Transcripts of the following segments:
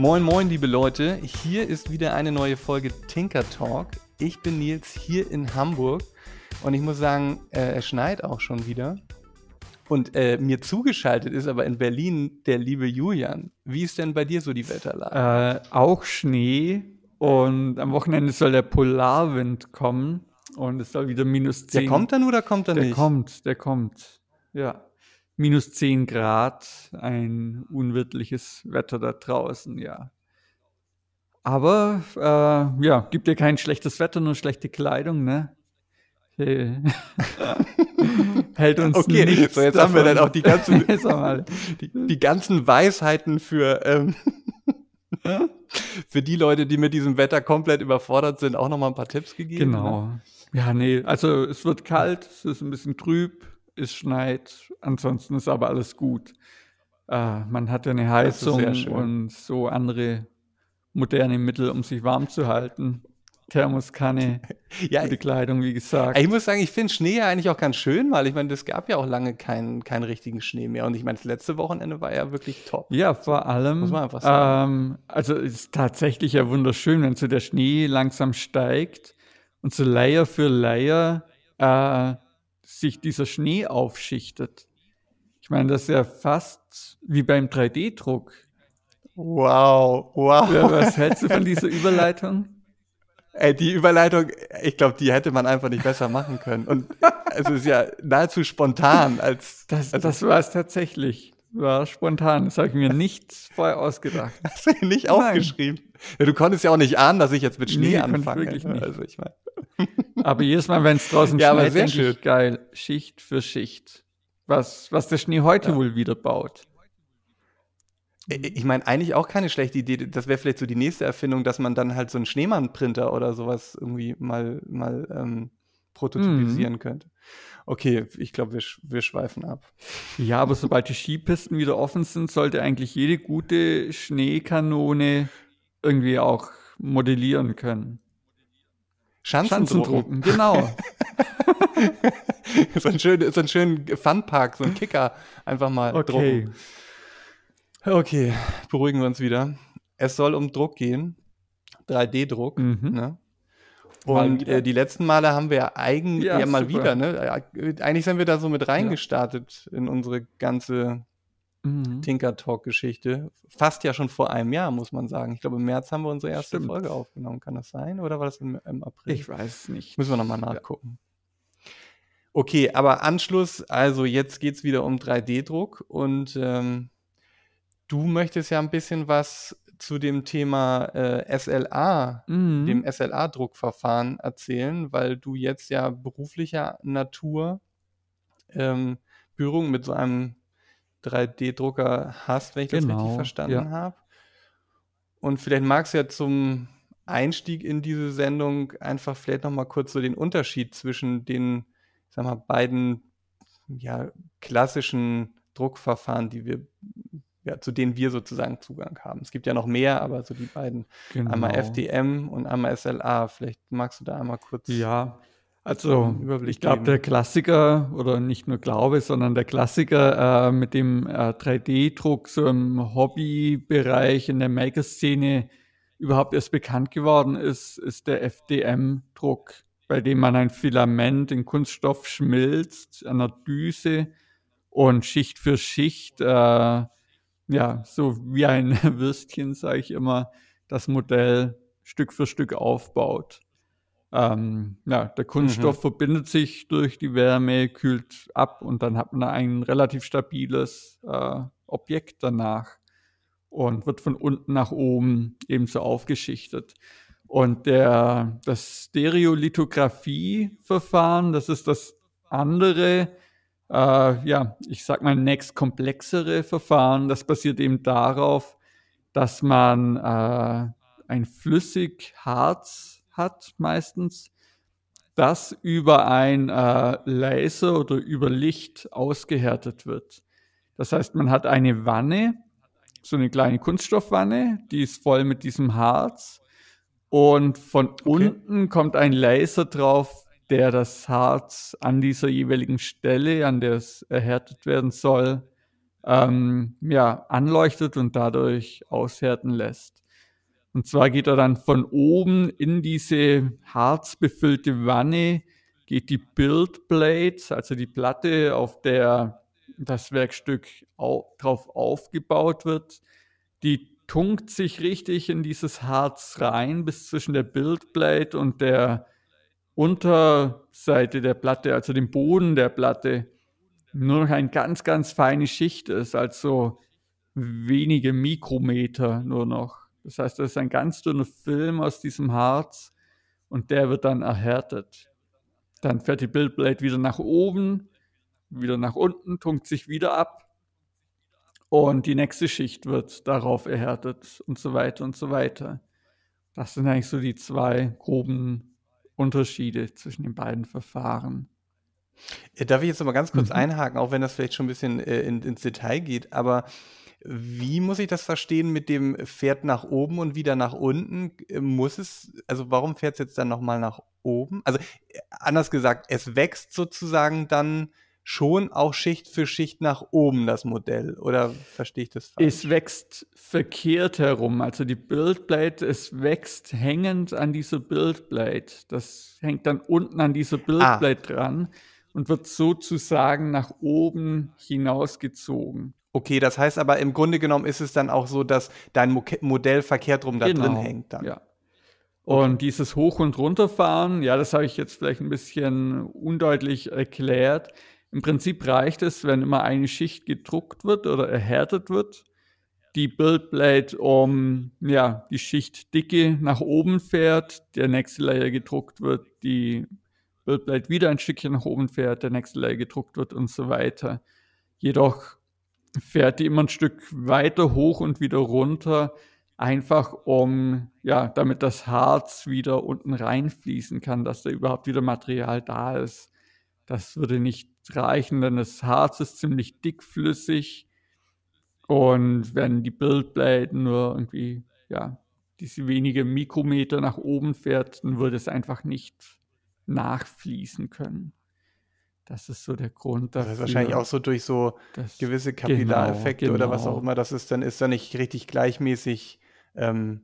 Moin, moin, liebe Leute. Hier ist wieder eine neue Folge Tinker Talk. Ich bin Nils hier in Hamburg und ich muss sagen, äh, es schneit auch schon wieder. Und äh, mir zugeschaltet ist aber in Berlin der liebe Julian. Wie ist denn bei dir so die Wetterlage? Äh, auch Schnee und am Wochenende soll der Polarwind kommen und es soll wieder minus 10. Der kommt dann oder kommt er der nicht? Der kommt, der kommt. Ja. Minus 10 Grad, ein unwirtliches Wetter da draußen, ja. Aber äh, ja, gibt ja kein schlechtes Wetter, nur schlechte Kleidung, ne? Hält uns okay, nichts so jetzt davon. haben wir dann auch die ganzen, die, die ganzen Weisheiten für, ähm, für die Leute, die mit diesem Wetter komplett überfordert sind, auch nochmal ein paar Tipps gegeben. Genau. Ne? Ja, nee, also es wird kalt, es ist ein bisschen trüb, es schneit, ansonsten ist aber alles gut. Äh, man hat ja eine Heizung und so andere moderne Mittel, um sich warm zu halten. Thermoskanne, ja, gute Kleidung, wie gesagt. Ich muss sagen, ich finde Schnee ja eigentlich auch ganz schön, weil ich meine, es gab ja auch lange keinen, keinen richtigen Schnee mehr. Und ich meine, das letzte Wochenende war ja wirklich top. Ja, vor allem. Muss man einfach sagen. Ähm, also es ist tatsächlich ja wunderschön, wenn so der Schnee langsam steigt und so Layer für Layer äh, sich dieser Schnee aufschichtet. Ich meine, das ist ja fast wie beim 3D-Druck. Wow, wow. Ja, was hältst du von dieser Überleitung? Ey, die Überleitung, ich glaube, die hätte man einfach nicht besser machen können. Und es ist ja nahezu spontan als. Das, also, das war es tatsächlich. War spontan. Das habe ich mir nicht vorher ausgedacht. Hast du nicht Nein. aufgeschrieben? Ja, du konntest ja auch nicht ahnen, dass ich jetzt mit Schnee nee, anfange. Wirklich nicht. Also ich mein. Aber jedes Mal, wenn es draußen ja, schneit, denke schön. ich, geil, Schicht für Schicht. Was, was der Schnee heute ja. wohl wieder baut. Ich meine, eigentlich auch keine schlechte Idee. Das wäre vielleicht so die nächste Erfindung, dass man dann halt so einen Schneemann-Printer oder sowas irgendwie mal, mal ähm, prototypisieren mhm. könnte. Okay, ich glaube, wir, wir schweifen ab. Ja, aber sobald die Skipisten wieder offen sind, sollte eigentlich jede gute Schneekanone irgendwie auch modellieren können. Schanzen, Schanzen drucken. drucken. Genau. so, einen schönen, so einen schönen Funpark, so einen Kicker einfach mal okay. drucken. Okay, beruhigen wir uns wieder. Es soll um Druck gehen. 3D-Druck. Mhm. Ne? Und äh, die letzten Male haben wir eigentlich ja, ja, mal super. wieder, ne? Eigentlich sind wir da so mit reingestartet ja. in unsere ganze mhm. Tinker Talk-Geschichte. Fast ja schon vor einem Jahr, muss man sagen. Ich glaube, im März haben wir unsere erste Stimmt. Folge aufgenommen. Kann das sein? Oder war das im, im April? Ich weiß es nicht. Müssen wir nochmal nachgucken. Okay, aber Anschluss, also jetzt geht es wieder um 3D-Druck und ähm, Du möchtest ja ein bisschen was zu dem Thema äh, SLA, mhm. dem SLA-Druckverfahren erzählen, weil du jetzt ja beruflicher Natur ähm, Berührung mit so einem 3D-Drucker hast, wenn ich genau, das richtig genau, verstanden ja. habe. Und vielleicht magst du ja zum Einstieg in diese Sendung einfach vielleicht nochmal kurz so den Unterschied zwischen den, sag mal, beiden ja, klassischen Druckverfahren, die wir ja, zu denen wir sozusagen Zugang haben. Es gibt ja noch mehr, aber so die beiden, genau. einmal FDM und einmal SLA. Vielleicht magst du da einmal kurz. Ja, also ich glaube, der Klassiker, oder nicht nur glaube, sondern der Klassiker äh, mit dem äh, 3D-Druck so im Hobbybereich in der Maker-Szene überhaupt erst bekannt geworden ist, ist der FDM-Druck, bei dem man ein Filament in Kunststoff schmilzt, an der Düse und Schicht für Schicht äh, ja, so wie ein Würstchen, sage ich immer, das Modell Stück für Stück aufbaut. Ähm, ja, der Kunststoff mhm. verbindet sich durch die Wärme, kühlt ab und dann hat man ein relativ stabiles äh, Objekt danach und wird von unten nach oben ebenso aufgeschichtet. Und der, das Stereolithografie-Verfahren, das ist das andere, äh, ja, ich sag mal, nächst komplexere Verfahren. Das basiert eben darauf, dass man äh, ein Flüssigharz hat meistens, das über ein äh, Laser oder über Licht ausgehärtet wird. Das heißt, man hat eine Wanne, so eine kleine Kunststoffwanne, die ist voll mit diesem Harz. Und von okay. unten kommt ein Laser drauf, der das Harz an dieser jeweiligen Stelle, an der es erhärtet werden soll, ähm, ja, anleuchtet und dadurch aushärten lässt. Und zwar geht er dann von oben in diese harzbefüllte Wanne, geht die Buildblade, also die Platte, auf der das Werkstück au drauf aufgebaut wird, die tunkt sich richtig in dieses Harz rein, bis zwischen der Buildblade und der Unterseite der Platte, also dem Boden der Platte, nur noch eine ganz, ganz feine Schicht ist, also wenige Mikrometer nur noch. Das heißt, das ist ein ganz dünner Film aus diesem Harz und der wird dann erhärtet. Dann fährt die Bildblade wieder nach oben, wieder nach unten, tunkt sich wieder ab und die nächste Schicht wird darauf erhärtet und so weiter und so weiter. Das sind eigentlich so die zwei groben Unterschiede zwischen den beiden Verfahren. Äh, darf ich jetzt noch mal ganz kurz mhm. einhaken, auch wenn das vielleicht schon ein bisschen äh, in, ins Detail geht, aber wie muss ich das verstehen mit dem fährt nach oben und wieder nach unten? Muss es, also warum fährt es jetzt dann nochmal nach oben? Also äh, anders gesagt, es wächst sozusagen dann schon auch Schicht für Schicht nach oben das Modell oder verstehe ich das falsch? Es wächst verkehrt herum, also die Bildblade, es wächst hängend an dieser Bildblade. Das hängt dann unten an dieser Bildblade ah. dran und wird sozusagen nach oben hinausgezogen. Okay, das heißt aber im Grunde genommen ist es dann auch so, dass dein Mo Modell verkehrt rum da genau, drin hängt dann. Ja. Und okay. dieses Hoch- und Runterfahren, ja, das habe ich jetzt vielleicht ein bisschen undeutlich erklärt. Im Prinzip reicht es, wenn immer eine Schicht gedruckt wird oder erhärtet wird, die Buildblade um ja, die Schichtdicke nach oben fährt, der nächste Layer gedruckt wird, die Buildblade wieder ein Stückchen nach oben fährt, der nächste Layer gedruckt wird und so weiter. Jedoch fährt die immer ein Stück weiter hoch und wieder runter, einfach um, ja, damit das Harz wieder unten reinfließen kann, dass da überhaupt wieder Material da ist. Das würde nicht reichen, denn das Harz ist ziemlich dickflüssig und wenn die Buildblade nur irgendwie, ja, diese wenige Mikrometer nach oben fährt, dann würde es einfach nicht nachfließen können. Das ist so der Grund dafür. Das ist wahrscheinlich auch so durch so gewisse genau, Kapillareffekte genau, oder was auch genau. immer das ist, dann ist da nicht richtig gleichmäßig ähm,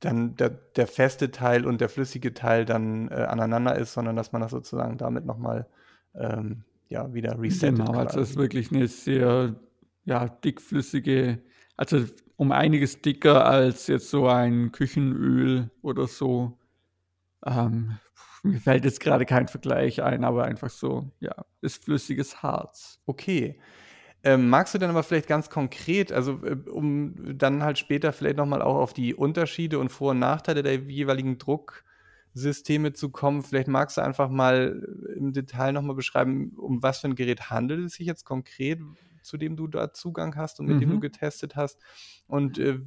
dann der, der, feste Teil und der flüssige Teil dann äh, aneinander ist, sondern dass man das sozusagen damit nochmal ähm, ja, wieder resettet. Genau, also es ist wirklich eine sehr ja, dickflüssige, also um einiges dicker als jetzt so ein Küchenöl oder so. Ähm, mir fällt jetzt gerade kein Vergleich ein, aber einfach so, ja, ist flüssiges Harz. Okay. Ähm, magst du dann aber vielleicht ganz konkret, also äh, um dann halt später vielleicht nochmal auch auf die Unterschiede und Vor- und Nachteile der jeweiligen Drucksysteme zu kommen, vielleicht magst du einfach mal im Detail nochmal beschreiben, um was für ein Gerät handelt es sich jetzt konkret, zu dem du da Zugang hast und mit mhm. dem du mhm. getestet hast und äh,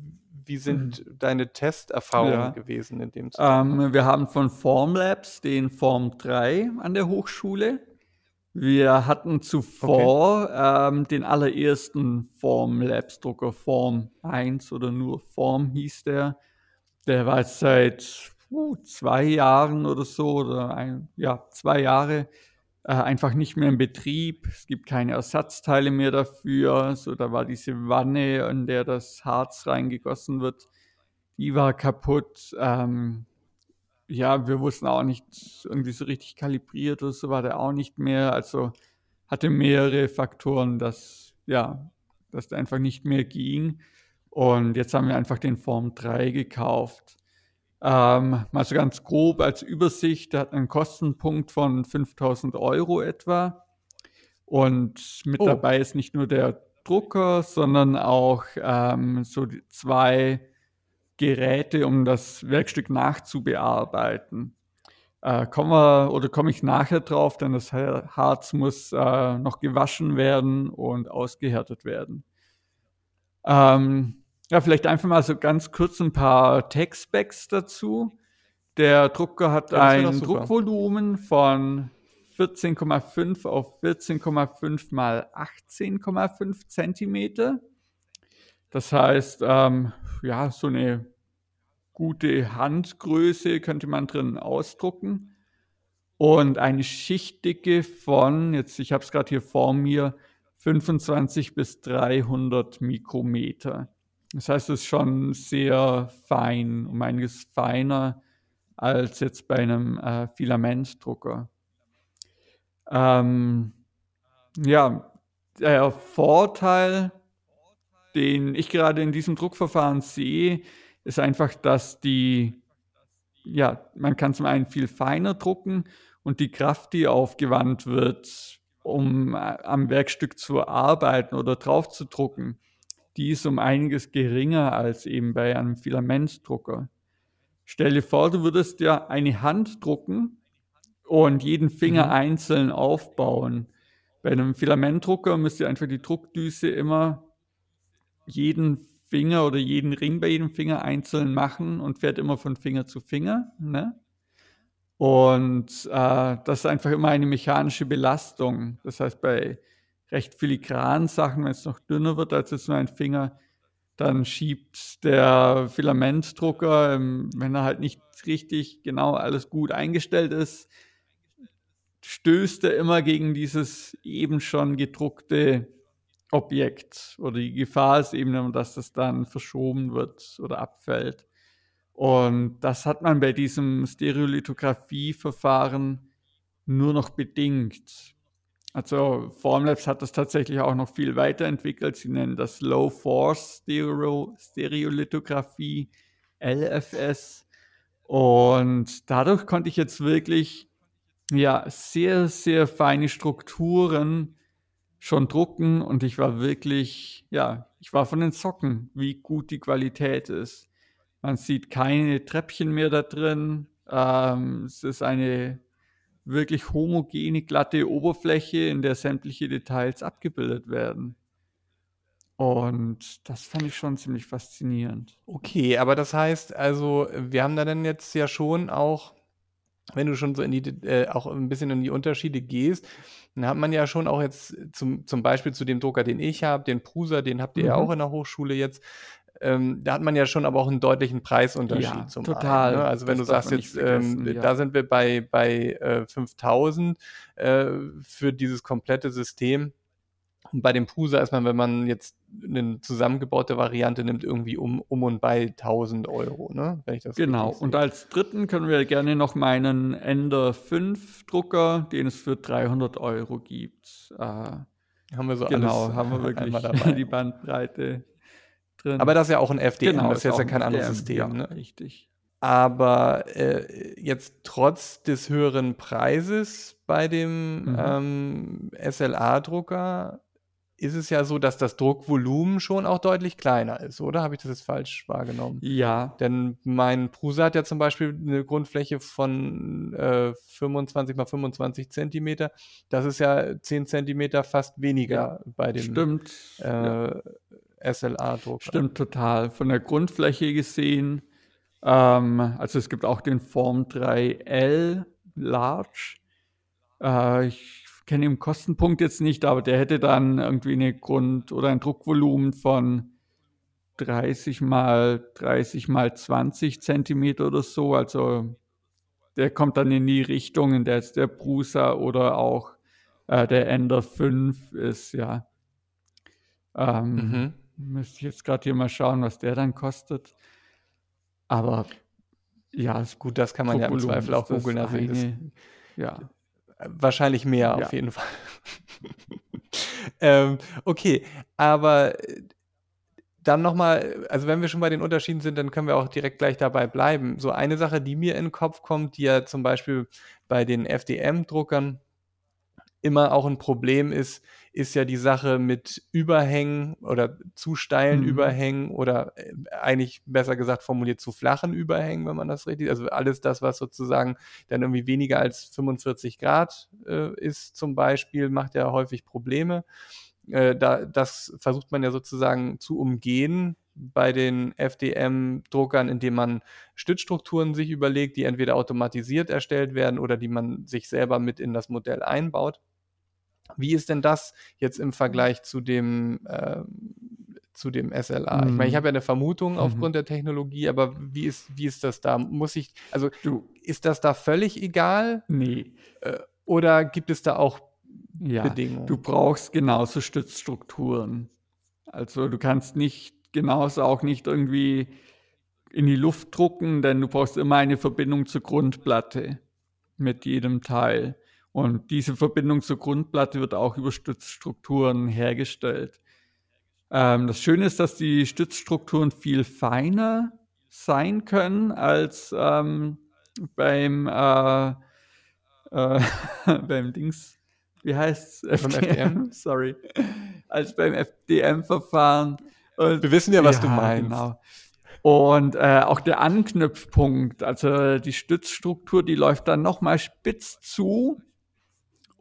wie sind mhm. deine Testerfahrungen ja. gewesen in dem Zusammenhang? Ähm, wir haben von Formlabs den Form 3 an der Hochschule. Wir hatten zuvor okay. ähm, den allerersten Formlabs-Drucker, Form 1 oder nur Form hieß der. Der war jetzt seit uh, zwei Jahren oder so, oder ein, ja, zwei Jahre äh, einfach nicht mehr in Betrieb. Es gibt keine Ersatzteile mehr dafür. So, da war diese Wanne, in der das Harz reingegossen wird, die war kaputt. Ähm, ja, wir wussten auch nicht, irgendwie so richtig kalibriert oder so war der auch nicht mehr. Also hatte mehrere Faktoren, dass, ja, dass der einfach nicht mehr ging. Und jetzt haben wir einfach den Form 3 gekauft. Ähm, mal so ganz grob als Übersicht, der hat einen Kostenpunkt von 5000 Euro etwa. Und mit oh. dabei ist nicht nur der Drucker, sondern auch ähm, so zwei Geräte, um das Werkstück nachzubearbeiten. Äh, kommen wir oder komme ich nachher drauf, denn das Harz muss äh, noch gewaschen werden und ausgehärtet werden. Ähm, ja, vielleicht einfach mal so ganz kurz ein paar Tech-Specs dazu. Der Drucker hat ja, ein Druckvolumen von 14,5 auf 14,5 mal 18,5 Zentimeter. Das heißt, ähm, ja, so eine gute Handgröße könnte man drin ausdrucken. Und eine Schichtdicke von, jetzt ich habe es gerade hier vor mir, 25 bis 300 Mikrometer. Das heißt, es ist schon sehr fein, um einiges feiner als jetzt bei einem äh, Filamentdrucker. Ähm, ja, der Vorteil, den ich gerade in diesem Druckverfahren sehe, ist einfach, dass die, ja, man kann zum einen viel feiner drucken und die Kraft, die aufgewandt wird, um äh, am Werkstück zu arbeiten oder drauf zu drucken, die ist um einiges geringer als eben bei einem Filamentdrucker. Stell dir vor, du würdest ja eine Hand drucken und jeden Finger mhm. einzeln aufbauen. Bei einem Filamentdrucker müsst ihr einfach die Druckdüse immer jeden Finger oder jeden Ring bei jedem Finger einzeln machen und fährt immer von Finger zu Finger. Ne? Und äh, das ist einfach immer eine mechanische Belastung. Das heißt, bei recht filigranen Sachen, wenn es noch dünner wird als jetzt nur ein Finger, dann schiebt der Filamentdrucker, ähm, wenn er halt nicht richtig genau alles gut eingestellt ist, stößt er immer gegen dieses eben schon gedruckte Objekt. Oder die Gefahr ist eben, dass das dann verschoben wird oder abfällt. Und das hat man bei diesem Stereolithografie-Verfahren nur noch bedingt. Also Formlabs hat das tatsächlich auch noch viel weiterentwickelt. Sie nennen das Low Force Stereo Stereolithografie, LFS. Und dadurch konnte ich jetzt wirklich ja, sehr, sehr feine Strukturen schon drucken und ich war wirklich, ja, ich war von den Socken, wie gut die Qualität ist. Man sieht keine Treppchen mehr da drin. Ähm, es ist eine wirklich homogene, glatte Oberfläche, in der sämtliche Details abgebildet werden. Und das fand ich schon ziemlich faszinierend. Okay, aber das heißt, also, wir haben da dann jetzt ja schon auch wenn du schon so in die, äh, auch ein bisschen in die Unterschiede gehst, dann hat man ja schon auch jetzt zum, zum Beispiel zu dem Drucker, den ich habe, den Prusa, den habt ihr mhm. ja auch in der Hochschule jetzt, ähm, da hat man ja schon aber auch einen deutlichen Preisunterschied ja, zum total. Einen, ne? Also wenn das du sagst jetzt, ähm, ja. da sind wir bei, bei äh, 5000 äh, für dieses komplette System, und bei dem Prusa ist man, wenn man jetzt eine zusammengebaute Variante nimmt, irgendwie um, um und bei 1000 Euro, ne? Wenn ich das genau. Und als dritten können wir gerne noch meinen Ender 5 Drucker, den es für 300 Euro gibt. Äh, haben wir so genau, alles haben wir wirklich die Bandbreite drin. Aber das ist ja auch ein FDM, genau, das ist jetzt ja kein anderes System, ja, ne? Richtig. Aber äh, jetzt trotz des höheren Preises bei dem mhm. ähm, SLA-Drucker ist es ja so, dass das Druckvolumen schon auch deutlich kleiner ist, oder? Habe ich das jetzt falsch wahrgenommen? Ja. Denn mein Prusa hat ja zum Beispiel eine Grundfläche von äh, 25 mal 25 Zentimeter. Das ist ja 10 Zentimeter fast weniger ja, bei dem Stimmt. Äh, ja. SLA-Druck. Stimmt total. Von der Grundfläche gesehen, ähm, also es gibt auch den Form 3L Large. Äh, ich kenne den Kostenpunkt jetzt nicht, aber der hätte dann irgendwie eine Grund- oder ein Druckvolumen von 30 mal 30 mal 20 Zentimeter oder so. Also der kommt dann in die Richtung, in der jetzt der Prusa oder auch äh, der Ender 5 ist, ja. Ähm, mhm. Müsste ich jetzt gerade hier mal schauen, was der dann kostet. Aber ja, gut, das kann man ja im Zweifel auch googeln. Also ja. Wahrscheinlich mehr ja. auf jeden Fall. ähm, okay, aber äh, dann nochmal, also wenn wir schon bei den Unterschieden sind, dann können wir auch direkt gleich dabei bleiben. So eine Sache, die mir in den Kopf kommt, die ja zum Beispiel bei den FDM-Druckern immer auch ein Problem ist, ist ja die Sache mit Überhängen oder zu steilen mhm. Überhängen oder äh, eigentlich besser gesagt formuliert zu flachen Überhängen, wenn man das richtig, also alles das, was sozusagen dann irgendwie weniger als 45 Grad äh, ist zum Beispiel, macht ja häufig Probleme. Äh, da, das versucht man ja sozusagen zu umgehen bei den FDM-Druckern, indem man Stützstrukturen sich überlegt, die entweder automatisiert erstellt werden oder die man sich selber mit in das Modell einbaut. Wie ist denn das jetzt im Vergleich zu dem, äh, zu dem SLA? Mhm. Ich meine, ich habe ja eine Vermutung mhm. aufgrund der Technologie, aber wie ist, wie ist das da? Muss ich, also du, ist das da völlig egal? Nee. Äh, oder gibt es da auch ja, du brauchst genauso Stützstrukturen. Also du kannst nicht genauso auch nicht irgendwie in die Luft drucken, denn du brauchst immer eine Verbindung zur Grundplatte mit jedem Teil. Und diese Verbindung zur Grundplatte wird auch über Stützstrukturen hergestellt. Ähm, das Schöne ist, dass die Stützstrukturen viel feiner sein können als ähm, beim, äh, äh, beim Dings, wie heißt es? FDM? Sorry. Als beim FDM-Verfahren. Wir wissen ja, was ja, du meinst. Genau. Und äh, auch der Anknüpfpunkt, also die Stützstruktur, die läuft dann nochmal spitz zu.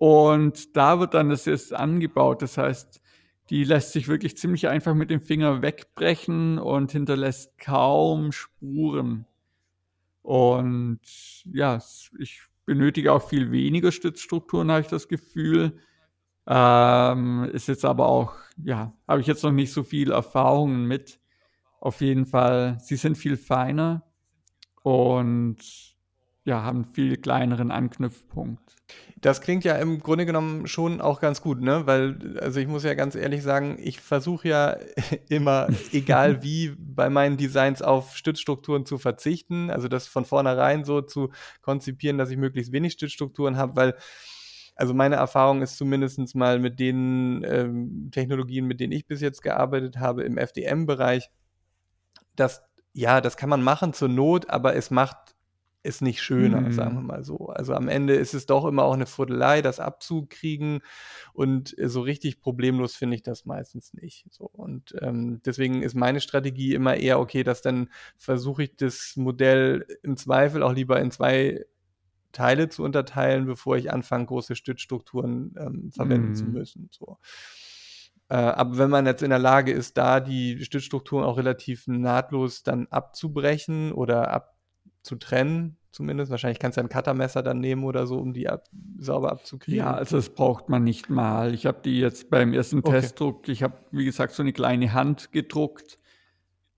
Und da wird dann das jetzt angebaut. Das heißt, die lässt sich wirklich ziemlich einfach mit dem Finger wegbrechen und hinterlässt kaum Spuren. Und ja, ich benötige auch viel weniger Stützstrukturen, habe ich das Gefühl. Ähm, ist jetzt aber auch, ja, habe ich jetzt noch nicht so viel Erfahrungen mit. Auf jeden Fall, sie sind viel feiner und ja, haben viel kleineren Anknüpfpunkt. Das klingt ja im Grunde genommen schon auch ganz gut, ne? Weil, also ich muss ja ganz ehrlich sagen, ich versuche ja immer, egal wie, bei meinen Designs auf Stützstrukturen zu verzichten. Also das von vornherein so zu konzipieren, dass ich möglichst wenig Stützstrukturen habe, weil also meine Erfahrung ist zumindest mal mit den ähm, Technologien, mit denen ich bis jetzt gearbeitet habe im FDM-Bereich, dass ja, das kann man machen zur Not, aber es macht ist nicht schöner, mhm. sagen wir mal so. Also am Ende ist es doch immer auch eine Fuddelei, das abzukriegen und äh, so richtig problemlos finde ich das meistens nicht. So. Und ähm, deswegen ist meine Strategie immer eher, okay, dass dann versuche ich das Modell im Zweifel auch lieber in zwei Teile zu unterteilen, bevor ich anfange, große Stützstrukturen ähm, verwenden mhm. zu müssen. So. Äh, aber wenn man jetzt in der Lage ist, da die Stützstrukturen auch relativ nahtlos dann abzubrechen oder ab zu trennen, zumindest. Wahrscheinlich kannst du ein Cuttermesser dann nehmen oder so, um die ab, sauber abzukriegen. Ja, also das braucht man nicht mal. Ich habe die jetzt beim ersten okay. Testdruck, ich habe, wie gesagt, so eine kleine Hand gedruckt.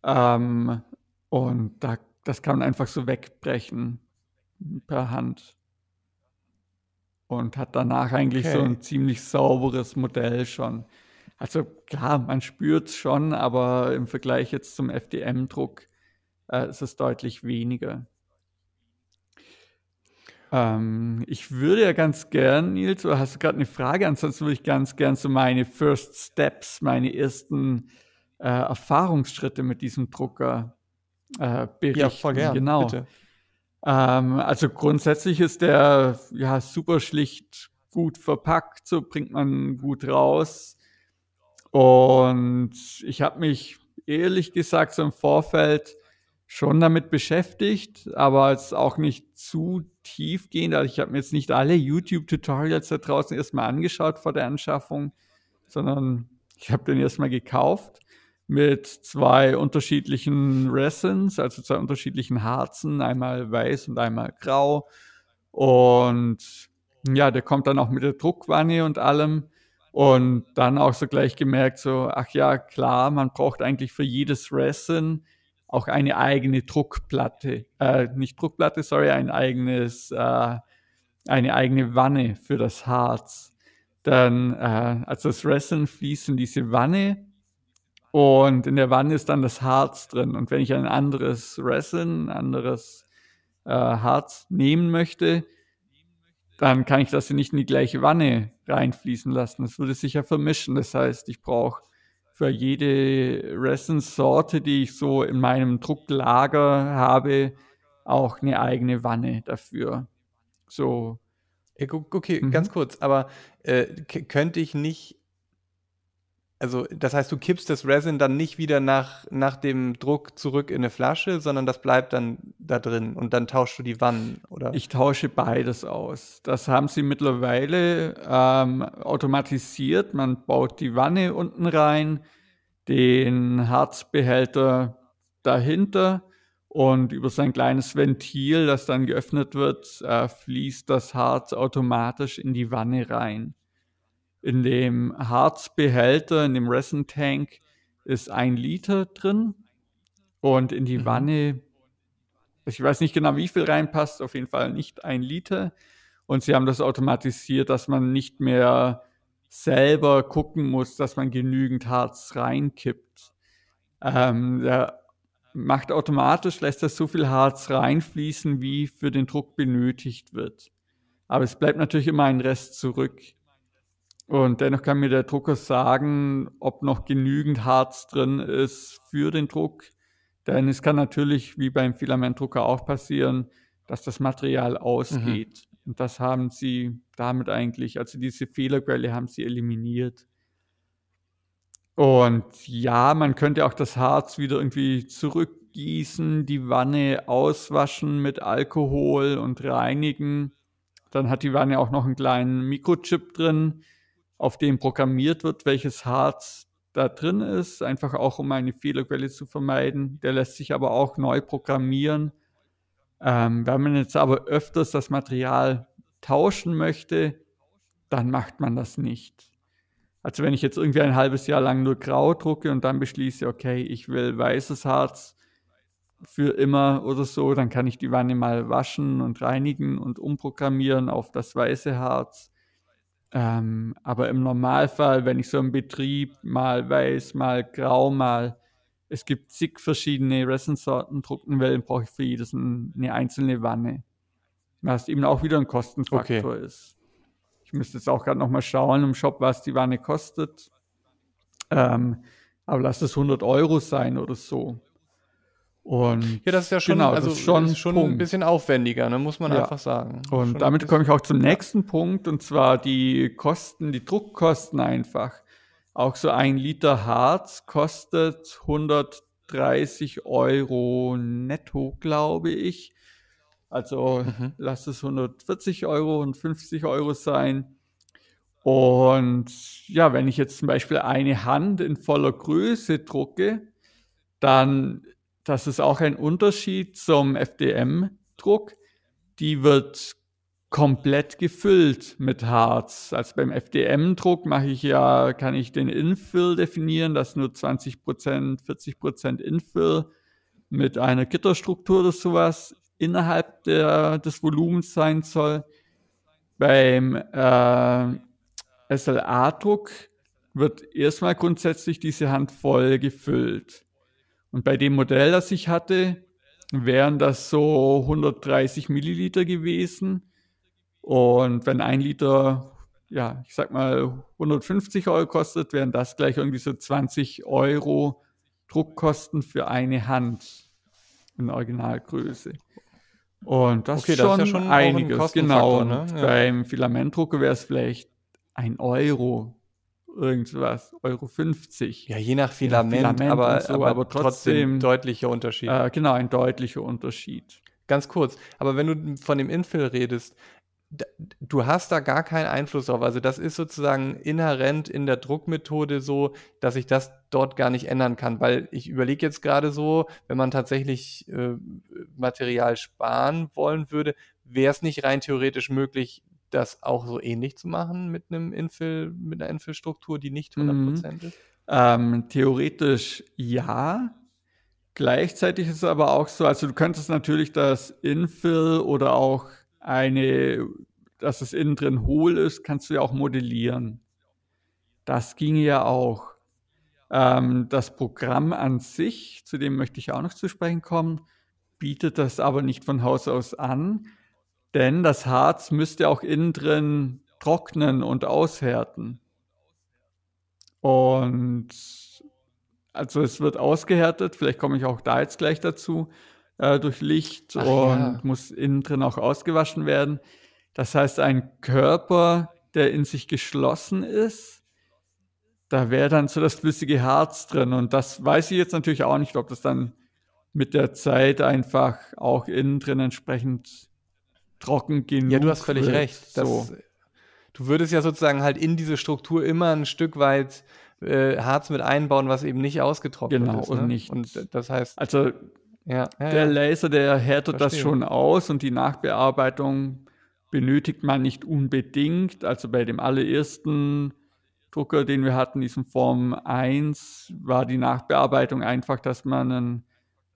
Ähm, und da, das kann man einfach so wegbrechen per Hand. Und hat danach eigentlich okay. so ein ziemlich sauberes Modell schon. Also klar, man spürt es schon, aber im Vergleich jetzt zum FDM-Druck äh, ist es deutlich weniger. Ähm, ich würde ja ganz gern, Nils, hast du gerade eine Frage? Ansonsten würde ich ganz gern so meine First Steps, meine ersten äh, Erfahrungsschritte mit diesem Drucker äh, berichten. Ja, voll gern, genau. bitte. Ähm, also grundsätzlich ist der ja super schlicht gut verpackt, so bringt man gut raus. Und ich habe mich ehrlich gesagt so im Vorfeld schon damit beschäftigt, aber es auch nicht zu tiefgehend. Also ich habe mir jetzt nicht alle YouTube-Tutorials da draußen erstmal angeschaut vor der Anschaffung, sondern ich habe den erstmal gekauft mit zwei unterschiedlichen Resins, also zwei unterschiedlichen Harzen, einmal weiß und einmal grau. Und ja, der kommt dann auch mit der Druckwanne und allem. Und dann auch so gleich gemerkt, so, ach ja, klar, man braucht eigentlich für jedes Resin auch eine eigene Druckplatte, äh, nicht Druckplatte, sorry, ein eigenes, äh, eine eigene Wanne für das Harz. Dann, äh, also das Resin fließt in diese Wanne und in der Wanne ist dann das Harz drin. Und wenn ich ein anderes Resin, ein anderes äh, Harz nehmen möchte, dann kann ich das nicht in die gleiche Wanne reinfließen lassen. Das würde sich ja vermischen. Das heißt, ich brauche für jede Resin-Sorte, die ich so in meinem Drucklager habe, auch eine eigene Wanne dafür. So. Okay, mhm. ganz kurz, aber äh, könnte ich nicht also, das heißt, du kippst das Resin dann nicht wieder nach, nach dem Druck zurück in eine Flasche, sondern das bleibt dann da drin und dann tauschst du die Wannen, oder? Ich tausche beides aus. Das haben sie mittlerweile ähm, automatisiert. Man baut die Wanne unten rein, den Harzbehälter dahinter und über sein kleines Ventil, das dann geöffnet wird, äh, fließt das Harz automatisch in die Wanne rein. In dem Harzbehälter, in dem Resin Tank, ist ein Liter drin und in die mhm. Wanne, ich weiß nicht genau, wie viel reinpasst, auf jeden Fall nicht ein Liter. und sie haben das automatisiert, dass man nicht mehr selber gucken muss, dass man genügend Harz reinkippt. Ähm, der macht automatisch, lässt er so viel Harz reinfließen, wie für den Druck benötigt wird. Aber es bleibt natürlich immer ein Rest zurück. Und dennoch kann mir der Drucker sagen, ob noch genügend Harz drin ist für den Druck. Denn es kann natürlich, wie beim Filamentdrucker auch passieren, dass das Material mhm. ausgeht. Mhm. Und das haben sie damit eigentlich, also diese Fehlerquelle haben sie eliminiert. Und ja, man könnte auch das Harz wieder irgendwie zurückgießen, die Wanne auswaschen mit Alkohol und reinigen. Dann hat die Wanne auch noch einen kleinen Mikrochip drin, auf dem programmiert wird, welches Harz da drin ist, einfach auch um eine Fehlerquelle zu vermeiden. Der lässt sich aber auch neu programmieren. Ähm, wenn man jetzt aber öfters das Material tauschen möchte, dann macht man das nicht. Also wenn ich jetzt irgendwie ein halbes Jahr lang nur grau drucke und dann beschließe, okay, ich will weißes Harz für immer oder so, dann kann ich die Wanne mal waschen und reinigen und umprogrammieren auf das weiße Harz. Ähm, aber im Normalfall, wenn ich so im Betrieb mal weiß, mal grau, mal es gibt zig verschiedene Resin-Sorten drucken will, brauche ich für jedes eine einzelne Wanne. Was eben auch wieder ein Kostenfaktor okay. ist. Ich müsste jetzt auch gerade noch mal schauen im Shop, was die Wanne kostet. Ähm, aber lass es 100 Euro sein oder so. Und ja, das ist ja schon, genau, also schon, schon ein bisschen aufwendiger, ne, muss man ja. einfach sagen. Und schon damit komme ich auch zum nächsten ja. Punkt, und zwar die Kosten, die Druckkosten einfach. Auch so ein Liter Harz kostet 130 Euro netto, glaube ich. Also mhm. lass es 140 Euro und 50 Euro sein. Und ja, wenn ich jetzt zum Beispiel eine Hand in voller Größe drucke, dann, das ist auch ein Unterschied zum FDM-Druck, die wird komplett gefüllt mit Harz. Also beim FDM-Druck mache ich ja, kann ich den Infill definieren, das nur 20%, 40% Infill mit einer Gitterstruktur oder sowas innerhalb der, des Volumens sein soll. Beim äh, SLA-Druck wird erstmal grundsätzlich diese Hand voll gefüllt. Und bei dem Modell, das ich hatte, wären das so 130 Milliliter gewesen. Und wenn ein Liter, ja, ich sag mal 150 Euro kostet, wären das gleich irgendwie so 20 Euro Druckkosten für eine Hand in Originalgröße. Und das, okay, ist, schon das ist ja schon einiges. Genau. Ne? Ja. Beim Filamentdrucker wäre es vielleicht ein Euro, irgendwas, Euro 50. Ja, je nach Filament, Filament aber, so, aber, aber, trotzdem, trotzdem deutlicher Unterschied. Äh, genau, ein deutlicher Unterschied. Ganz kurz, aber wenn du von dem Infill redest, du hast da gar keinen Einfluss drauf. Also das ist sozusagen inhärent in der Druckmethode so, dass ich das dort gar nicht ändern kann, weil ich überlege jetzt gerade so, wenn man tatsächlich äh, Material sparen wollen würde, wäre es nicht rein theoretisch möglich, das auch so ähnlich zu machen mit einem Infill, mit einer Infill-Struktur, die nicht 100% mhm. ist? Ähm, theoretisch ja. Gleichzeitig ist es aber auch so, also du könntest natürlich das Infill oder auch eine, dass es innen drin hohl ist, kannst du ja auch modellieren. Das ginge ja auch. Ähm, das Programm an sich, zu dem möchte ich auch noch zu sprechen kommen, bietet das aber nicht von Haus aus an, denn das Harz müsste auch innen drin trocknen und aushärten. Und also es wird ausgehärtet, vielleicht komme ich auch da jetzt gleich dazu äh, durch Licht Ach, und ja. muss innen drin auch ausgewaschen werden. Das heißt, ein Körper, der in sich geschlossen ist, da wäre dann so das flüssige Harz drin. Und das weiß ich jetzt natürlich auch nicht, ob das dann mit der Zeit einfach auch innen drin entsprechend trocken genug Ja, du hast völlig wird. recht. So. du würdest ja sozusagen halt in diese Struktur immer ein Stück weit äh, Harz mit einbauen, was eben nicht ausgetrocknet genau, ist. Genau, ne? und nicht. Und das heißt. Also ja, ja, der Laser, der härtet Verstehe. das schon aus und die Nachbearbeitung benötigt man nicht unbedingt. Also bei dem allerersten Drucker, den wir hatten, diesem Form 1, war die Nachbearbeitung einfach, dass man einen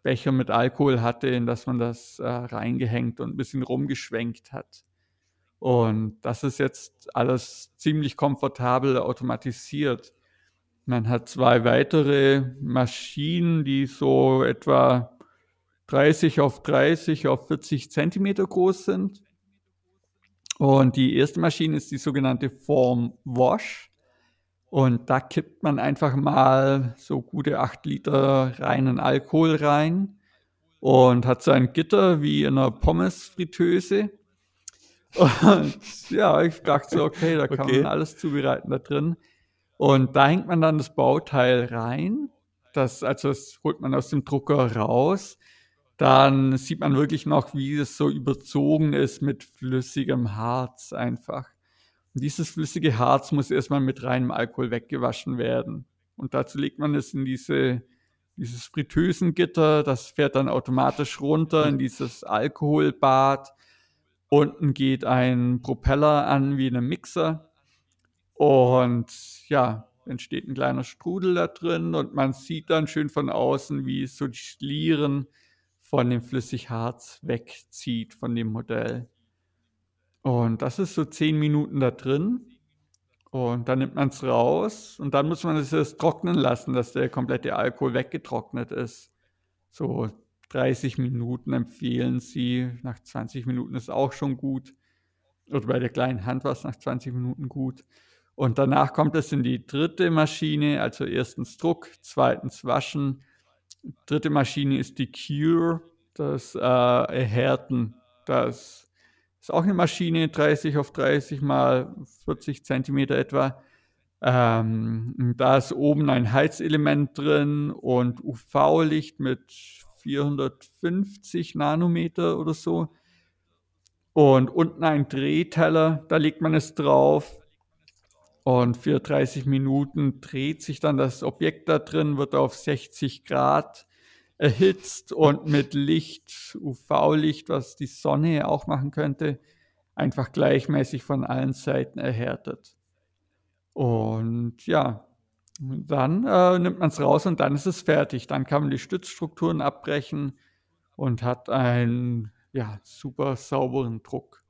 Becher mit Alkohol hatte, in das man das äh, reingehängt und ein bisschen rumgeschwenkt hat. Und das ist jetzt alles ziemlich komfortabel automatisiert. Man hat zwei weitere Maschinen, die so etwa 30 auf 30 auf 40 Zentimeter groß sind. Und die erste Maschine ist die sogenannte Form Wash. Und da kippt man einfach mal so gute 8 Liter reinen Alkohol rein und hat so ein Gitter wie in einer Pommesfritteuse. Und ja, ich dachte so, okay, da kann okay. man alles zubereiten da drin. Und da hängt man dann das Bauteil rein. Das, also das holt man aus dem Drucker raus. Dann sieht man wirklich noch, wie es so überzogen ist mit flüssigem Harz einfach. Dieses flüssige Harz muss erstmal mit reinem Alkohol weggewaschen werden. Und dazu legt man es in diese, dieses Fritteusengitter, das fährt dann automatisch runter in dieses Alkoholbad. Unten geht ein Propeller an wie ein Mixer. Und ja, entsteht ein kleiner Strudel da drin und man sieht dann schön von außen, wie so die Schlieren von dem Flüssigharz wegzieht von dem Modell. Und das ist so zehn Minuten da drin. Und dann nimmt man es raus und dann muss man es erst trocknen lassen, dass der komplette Alkohol weggetrocknet ist. So 30 Minuten empfehlen sie. Nach 20 Minuten ist auch schon gut. Oder bei der kleinen Hand war es nach 20 Minuten gut. Und danach kommt es in die dritte Maschine, also erstens Druck, zweitens Waschen. Dritte Maschine ist die Cure, das äh, Erhärten. Das ist auch eine Maschine, 30 auf 30 mal 40 Zentimeter etwa. Ähm, da ist oben ein Heizelement drin und UV-Licht mit 450 Nanometer oder so. Und unten ein Drehteller, da legt man es drauf. Und für 30 Minuten dreht sich dann das Objekt da drin, wird auf 60 Grad erhitzt und mit Licht, UV-Licht, was die Sonne auch machen könnte, einfach gleichmäßig von allen Seiten erhärtet. Und ja, dann äh, nimmt man es raus und dann ist es fertig. Dann kann man die Stützstrukturen abbrechen und hat einen ja, super sauberen Druck.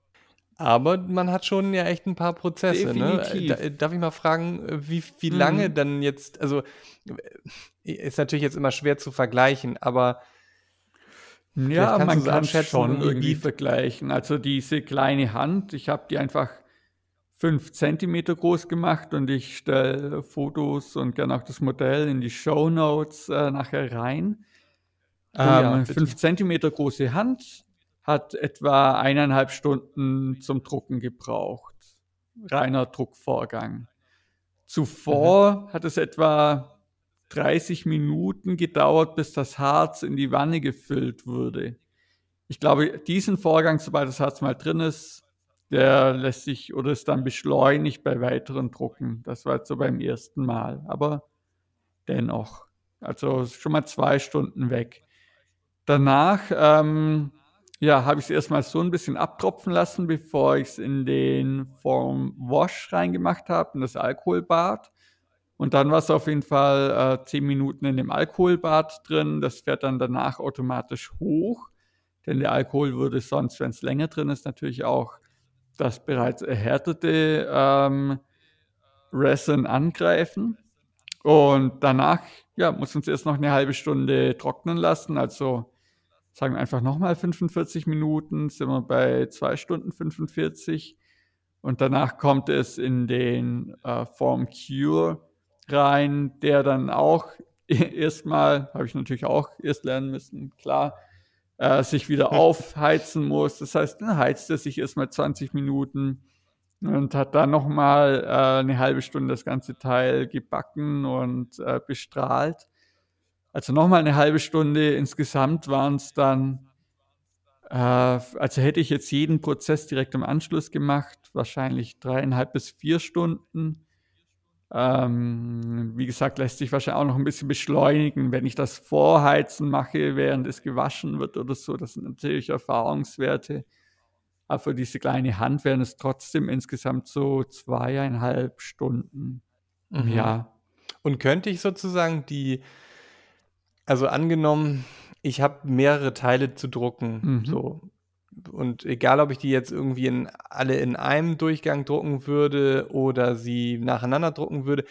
Aber man hat schon ja echt ein paar Prozesse. Ne? Definitiv. darf ich mal fragen, wie, wie lange mhm. dann jetzt, also ist natürlich jetzt immer schwer zu vergleichen, aber ja, man kann schon irgendwie vergleichen. Also diese kleine Hand, ich habe die einfach fünf Zentimeter groß gemacht und ich stelle Fotos und gerne auch das Modell in die Show Notes äh, nachher rein. Oh, ähm, ja, fünf Zentimeter große Hand hat etwa eineinhalb Stunden zum Drucken gebraucht. Reiner Druckvorgang. Zuvor mhm. hat es etwa 30 Minuten gedauert, bis das Harz in die Wanne gefüllt wurde. Ich glaube, diesen Vorgang, sobald das Harz mal drin ist, der lässt sich oder ist dann beschleunigt bei weiteren Drucken. Das war jetzt so beim ersten Mal. Aber dennoch, also schon mal zwei Stunden weg. Danach, ähm, ja, habe ich es erstmal so ein bisschen abtropfen lassen, bevor ich es in den Form Wash reingemacht habe, in das Alkoholbad. Und dann war es auf jeden Fall äh, zehn Minuten in dem Alkoholbad drin. Das fährt dann danach automatisch hoch, denn der Alkohol würde sonst, wenn es länger drin ist, natürlich auch das bereits erhärtete ähm, Resin angreifen. Und danach ja, muss uns erst noch eine halbe Stunde trocknen lassen. Also sagen wir einfach nochmal 45 Minuten, sind wir bei zwei Stunden 45. Und danach kommt es in den äh, Form Cure rein, der dann auch erstmal, habe ich natürlich auch erst lernen müssen, klar, äh, sich wieder aufheizen muss. Das heißt, dann heizt er sich erstmal 20 Minuten und hat dann nochmal äh, eine halbe Stunde das ganze Teil gebacken und äh, bestrahlt. Also nochmal eine halbe Stunde. Insgesamt waren es dann, äh, also hätte ich jetzt jeden Prozess direkt im Anschluss gemacht, wahrscheinlich dreieinhalb bis vier Stunden. Ähm, wie gesagt, lässt sich wahrscheinlich auch noch ein bisschen beschleunigen, wenn ich das Vorheizen mache, während es gewaschen wird oder so. Das sind natürlich Erfahrungswerte. Aber für diese kleine Hand wären es trotzdem insgesamt so zweieinhalb Stunden. Mhm. Ja. Und könnte ich sozusagen die, also angenommen, ich habe mehrere Teile zu drucken, mhm. so und egal, ob ich die jetzt irgendwie in, alle in einem Durchgang drucken würde oder sie nacheinander drucken würde,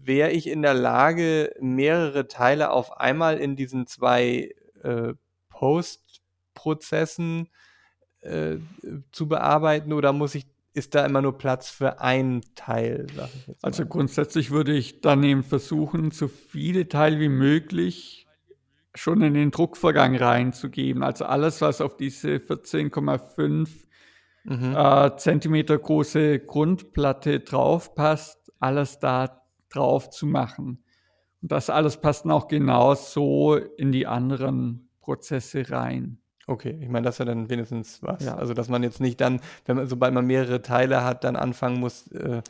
wäre ich in der Lage, mehrere Teile auf einmal in diesen zwei äh, Post-Prozessen äh, zu bearbeiten oder muss ich ist da immer nur Platz für ein Teil? also grundsätzlich würde ich dann eben versuchen, so viele Teile wie möglich schon in den Druckvorgang reinzugeben. Also alles, was auf diese 14,5 mhm. äh, Zentimeter große Grundplatte drauf passt, alles da drauf zu machen. Und das alles passt auch genau so in die anderen Prozesse rein. Okay, ich meine, das ist ja dann wenigstens was. Ja. Also, dass man jetzt nicht dann, wenn man, sobald man mehrere Teile hat, dann anfangen muss. Äh,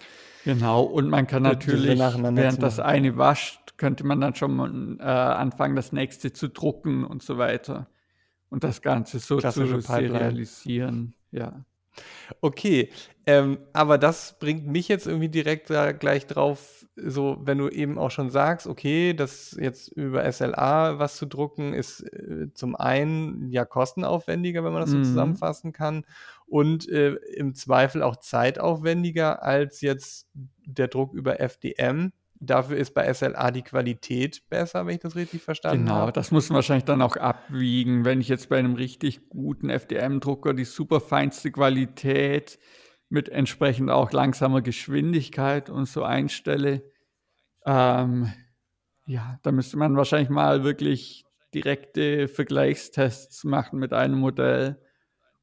genau, und man kann natürlich, während das eine wascht, könnte man dann schon äh, anfangen, das nächste zu drucken und so weiter. Und das Ganze so Klassische zu realisieren. Ja. Okay, ähm, aber das bringt mich jetzt irgendwie direkt da gleich drauf, so wenn du eben auch schon sagst, okay, das jetzt über SLA was zu drucken, ist äh, zum einen ja kostenaufwendiger, wenn man das so mhm. zusammenfassen kann, und äh, im Zweifel auch zeitaufwendiger als jetzt der Druck über FDM. Dafür ist bei SLA die Qualität besser, wenn ich das richtig verstanden genau, habe. Genau, das muss man wahrscheinlich dann auch abwiegen. Wenn ich jetzt bei einem richtig guten FDM-Drucker die super feinste Qualität mit entsprechend auch langsamer Geschwindigkeit und so einstelle, ähm, ja, da müsste man wahrscheinlich mal wirklich direkte Vergleichstests machen mit einem Modell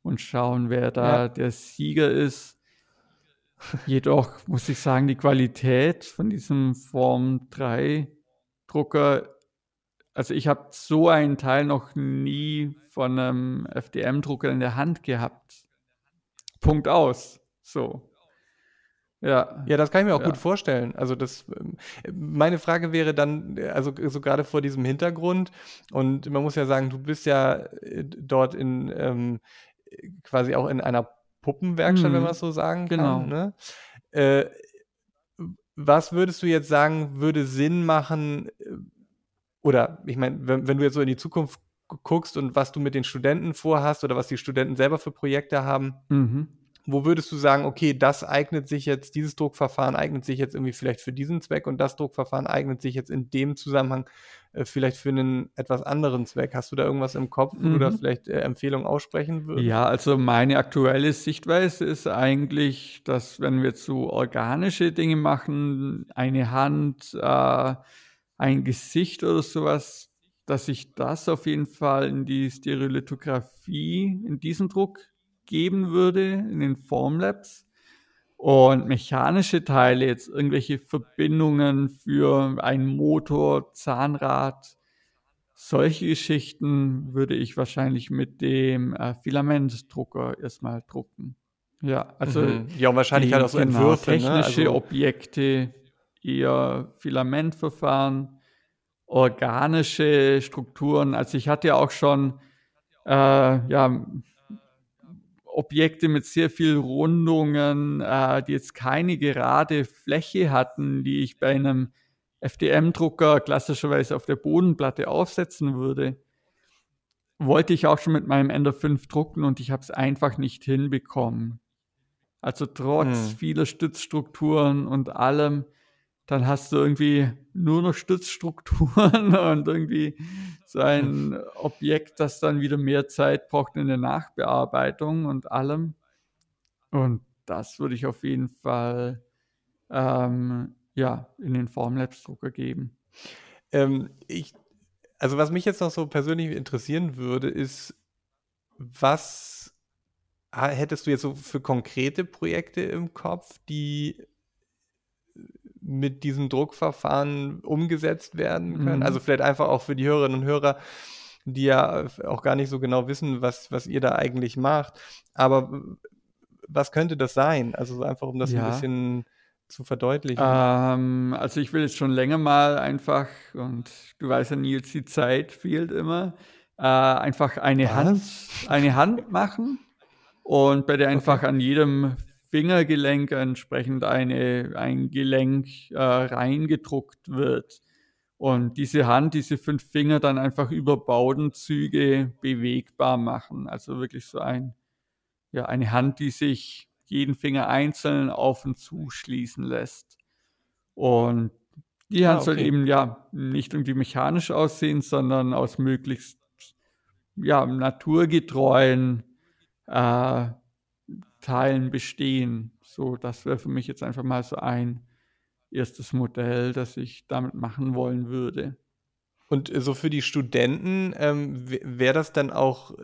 und schauen, wer da ja. der Sieger ist. Jedoch muss ich sagen, die Qualität von diesem Form 3 Drucker, also ich habe so einen Teil noch nie von einem FDM-Drucker in der Hand gehabt. Punkt aus. So. Ja. Ja, das kann ich mir auch ja. gut vorstellen. Also das, ähm, meine Frage wäre dann, also so gerade vor diesem Hintergrund, und man muss ja sagen, du bist ja äh, dort in ähm, quasi auch in einer Puppenwerkstatt, mhm. wenn man es so sagen genau. kann. Ne? Äh, was würdest du jetzt sagen, würde Sinn machen, äh, oder ich meine, wenn, wenn du jetzt so in die Zukunft guckst und was du mit den Studenten vorhast oder was die Studenten selber für Projekte haben, mhm wo würdest du sagen, okay, das eignet sich jetzt, dieses Druckverfahren eignet sich jetzt irgendwie vielleicht für diesen Zweck und das Druckverfahren eignet sich jetzt in dem Zusammenhang äh, vielleicht für einen etwas anderen Zweck? Hast du da irgendwas im Kopf, wo mhm. du da vielleicht äh, Empfehlungen aussprechen würdest? Ja, also meine aktuelle Sichtweise ist eigentlich, dass wenn wir jetzt so organische Dinge machen, eine Hand, äh, ein Gesicht oder sowas, dass ich das auf jeden Fall in die Stereolithografie, in diesen Druck geben würde in den Formlabs. Und mechanische Teile, jetzt irgendwelche Verbindungen für einen Motor, Zahnrad, solche Geschichten würde ich wahrscheinlich mit dem äh, Filamentdrucker erstmal drucken. Ja, also mhm. ja, wahrscheinlich halt auch so genau, Entwürfe, ne? technische ne? also Objekte, eher Filamentverfahren, organische Strukturen. Also ich hatte ja auch schon äh, ja Objekte mit sehr viel Rundungen, äh, die jetzt keine gerade Fläche hatten, die ich bei einem FDM-Drucker klassischerweise auf der Bodenplatte aufsetzen würde, wollte ich auch schon mit meinem Ender 5 drucken und ich habe es einfach nicht hinbekommen. Also trotz hm. vieler Stützstrukturen und allem dann hast du irgendwie nur noch Stützstrukturen und irgendwie so ein Objekt, das dann wieder mehr Zeit braucht in der Nachbearbeitung und allem. Und das würde ich auf jeden Fall ähm, ja, in den Formlabs-Drucker geben. Ähm, ich, also was mich jetzt noch so persönlich interessieren würde, ist, was hättest du jetzt so für konkrete Projekte im Kopf, die mit diesem Druckverfahren umgesetzt werden können. Mhm. Also vielleicht einfach auch für die Hörerinnen und Hörer, die ja auch gar nicht so genau wissen, was, was ihr da eigentlich macht. Aber was könnte das sein? Also einfach, um das ja. ein bisschen zu verdeutlichen. Ähm, also ich will jetzt schon länger mal einfach, und du weißt ja, Nils, die Zeit fehlt immer, äh, einfach eine was? Hand, eine Hand machen und bei der einfach okay. an jedem Fingergelenk entsprechend eine, ein Gelenk äh, reingedruckt wird. und diese Hand, diese fünf Finger dann einfach über Baudenzüge bewegbar machen. Also wirklich so ein, ja, eine Hand, die sich jeden Finger einzeln auf und zuschließen lässt. Und die Hand ah, okay. soll eben ja nicht irgendwie mechanisch aussehen, sondern aus möglichst ja, naturgetreuen äh, Teilen bestehen. So, das wäre für mich jetzt einfach mal so ein erstes Modell, das ich damit machen wollen würde. Und äh, so für die Studenten ähm, wäre das dann auch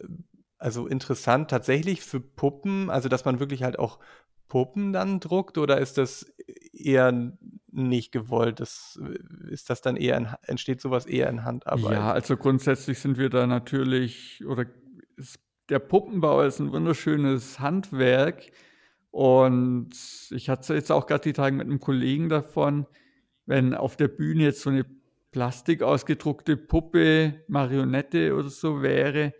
also interessant tatsächlich für Puppen, also dass man wirklich halt auch Puppen dann druckt oder ist das eher nicht gewollt? Das, ist das dann eher in, entsteht sowas eher in Handarbeit? Ja, also grundsätzlich sind wir da natürlich oder ist, der Puppenbau ist ein wunderschönes Handwerk und ich hatte jetzt auch gerade die Tage mit einem Kollegen davon, wenn auf der Bühne jetzt so eine Plastik ausgedruckte Puppe, Marionette oder so wäre,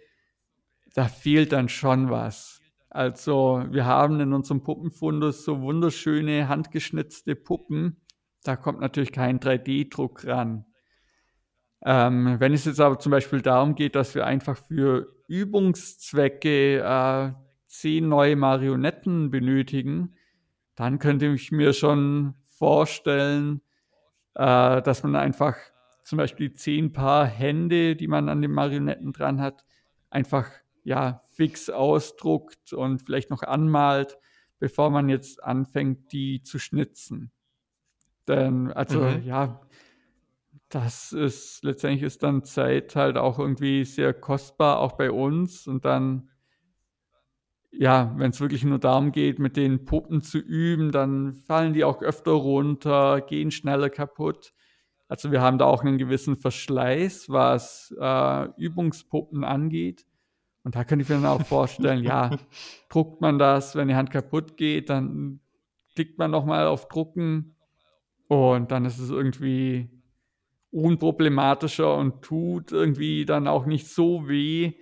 da fehlt dann schon was. Also wir haben in unserem Puppenfundus so wunderschöne handgeschnitzte Puppen. Da kommt natürlich kein 3D-Druck ran. Ähm, wenn es jetzt aber zum Beispiel darum geht, dass wir einfach für Übungszwecke äh, zehn neue Marionetten benötigen, dann könnte ich mir schon vorstellen, äh, dass man einfach zum Beispiel die zehn Paar Hände, die man an den Marionetten dran hat, einfach ja fix ausdruckt und vielleicht noch anmalt, bevor man jetzt anfängt, die zu schnitzen. Denn also mhm. ja, das ist letztendlich ist dann Zeit halt auch irgendwie sehr kostbar, auch bei uns. Und dann ja, wenn es wirklich nur darum geht, mit den Puppen zu üben, dann fallen die auch öfter runter, gehen schneller kaputt. Also wir haben da auch einen gewissen Verschleiß, was äh, Übungspuppen angeht. Und da könnte ich mir dann auch vorstellen, ja, druckt man das, wenn die Hand kaputt geht, dann klickt man nochmal auf Drucken und dann ist es irgendwie unproblematischer und tut irgendwie dann auch nicht so weh,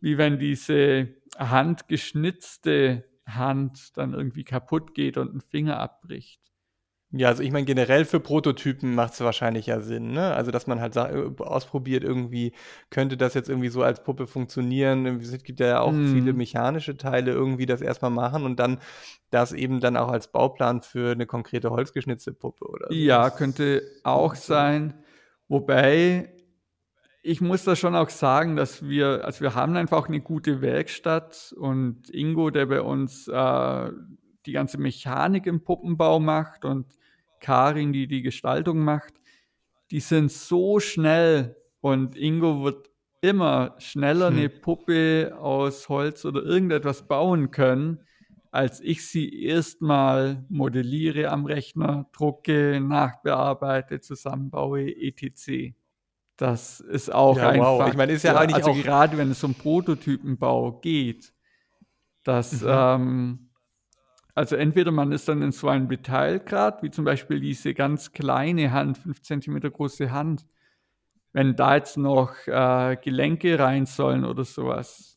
wie wenn diese handgeschnitzte Hand dann irgendwie kaputt geht und einen Finger abbricht. Ja, also ich meine, generell für Prototypen macht es wahrscheinlich ja Sinn, ne? Also, dass man halt äh, ausprobiert, irgendwie, könnte das jetzt irgendwie so als Puppe funktionieren? Es gibt ja auch mm. viele mechanische Teile irgendwie das erstmal machen und dann das eben dann auch als Bauplan für eine konkrete holzgeschnitzte Puppe oder so. Ja, könnte auch sein. Wobei ich muss da schon auch sagen, dass wir, also wir haben einfach eine gute Werkstatt und Ingo, der bei uns äh, die ganze Mechanik im Puppenbau macht und Karin, die die Gestaltung macht, die sind so schnell und Ingo wird immer schneller hm. eine Puppe aus Holz oder irgendetwas bauen können, als ich sie erstmal modelliere am Rechner, drucke, nachbearbeite, zusammenbaue, etc. Das ist auch ja, einfach. Wow. Ich meine, ist ja, ja eigentlich also auch gerade wenn es um Prototypenbau geht, dass mhm. ähm, also entweder man ist dann in so einem Detailgrad, wie zum Beispiel diese ganz kleine Hand, 5 cm große Hand, wenn da jetzt noch äh, Gelenke rein sollen oder sowas,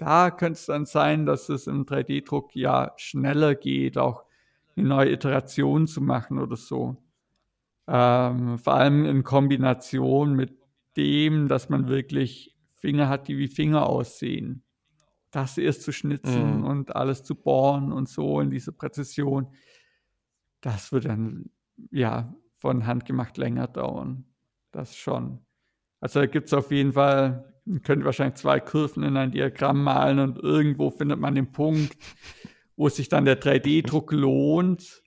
da könnte es dann sein, dass es im 3D-Druck ja schneller geht, auch eine neue Iteration zu machen oder so. Ähm, vor allem in Kombination mit dem, dass man wirklich Finger hat, die wie Finger aussehen. Das erst zu schnitzen mhm. und alles zu bohren und so in diese Präzision, das wird dann ja von Hand gemacht länger dauern. Das schon. Also da gibt es auf jeden Fall, man könnte wahrscheinlich zwei Kurven in ein Diagramm malen und irgendwo findet man den Punkt, wo sich dann der 3D-Druck lohnt.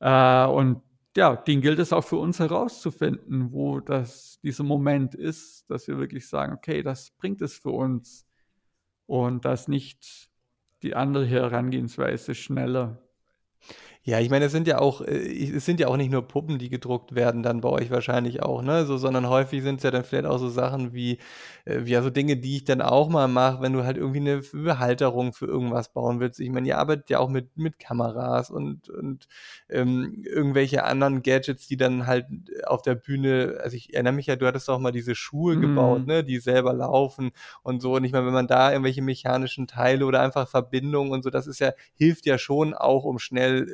Äh, und ja, den gilt es auch für uns herauszufinden, wo das, dieser Moment ist, dass wir wirklich sagen, okay, das bringt es für uns. Und dass nicht die andere Herangehensweise schneller. Ja, ich meine, es sind ja auch, äh, es sind ja auch nicht nur Puppen, die gedruckt werden, dann bei euch wahrscheinlich auch, ne? So, sondern häufig sind es ja dann vielleicht auch so Sachen wie, äh, ja, so Dinge, die ich dann auch mal mache, wenn du halt irgendwie eine Behalterung für irgendwas bauen willst. Ich meine, ihr arbeitet ja auch mit, mit Kameras und, und ähm, irgendwelche anderen Gadgets, die dann halt auf der Bühne, also ich erinnere mich ja, du hattest auch mal diese Schuhe mm. gebaut, ne, die selber laufen und so. Und ich meine, wenn man da irgendwelche mechanischen Teile oder einfach Verbindungen und so, das ist ja, hilft ja schon auch, um schnell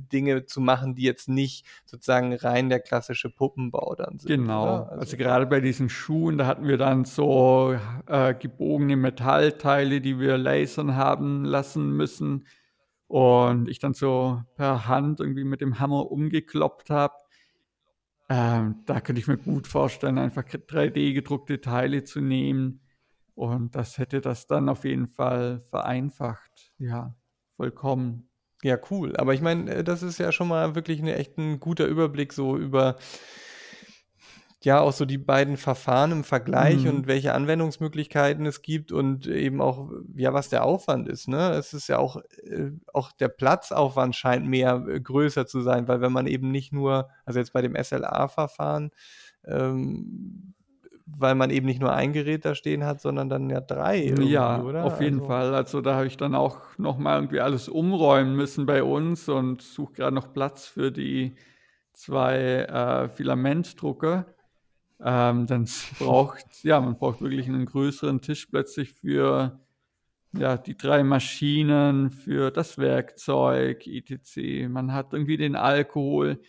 Dinge zu machen, die jetzt nicht sozusagen rein der klassische Puppenbau dann sind. Genau. Also, also, gerade bei diesen Schuhen, da hatten wir dann so äh, gebogene Metallteile, die wir lasern haben lassen müssen. Und ich dann so per Hand irgendwie mit dem Hammer umgekloppt habe. Ähm, da könnte ich mir gut vorstellen, einfach 3D-gedruckte Teile zu nehmen. Und das hätte das dann auf jeden Fall vereinfacht. Ja, vollkommen. Ja, cool. Aber ich meine, äh, das ist ja schon mal wirklich ein echt ein guter Überblick so über ja auch so die beiden Verfahren im Vergleich mhm. und welche Anwendungsmöglichkeiten es gibt und eben auch, ja, was der Aufwand ist. Ne? Es ist ja auch, äh, auch der Platzaufwand scheint mehr äh, größer zu sein, weil wenn man eben nicht nur, also jetzt bei dem SLA-Verfahren, ähm, weil man eben nicht nur ein Gerät da stehen hat, sondern dann ja drei. Ja, oder? auf jeden also. Fall. Also da habe ich dann auch nochmal irgendwie alles umräumen müssen bei uns und suche gerade noch Platz für die zwei äh, Filamentdrucker. Ähm, dann braucht, ja, man braucht wirklich einen größeren Tisch plötzlich für ja, die drei Maschinen, für das Werkzeug, etc. Man hat irgendwie den Alkohol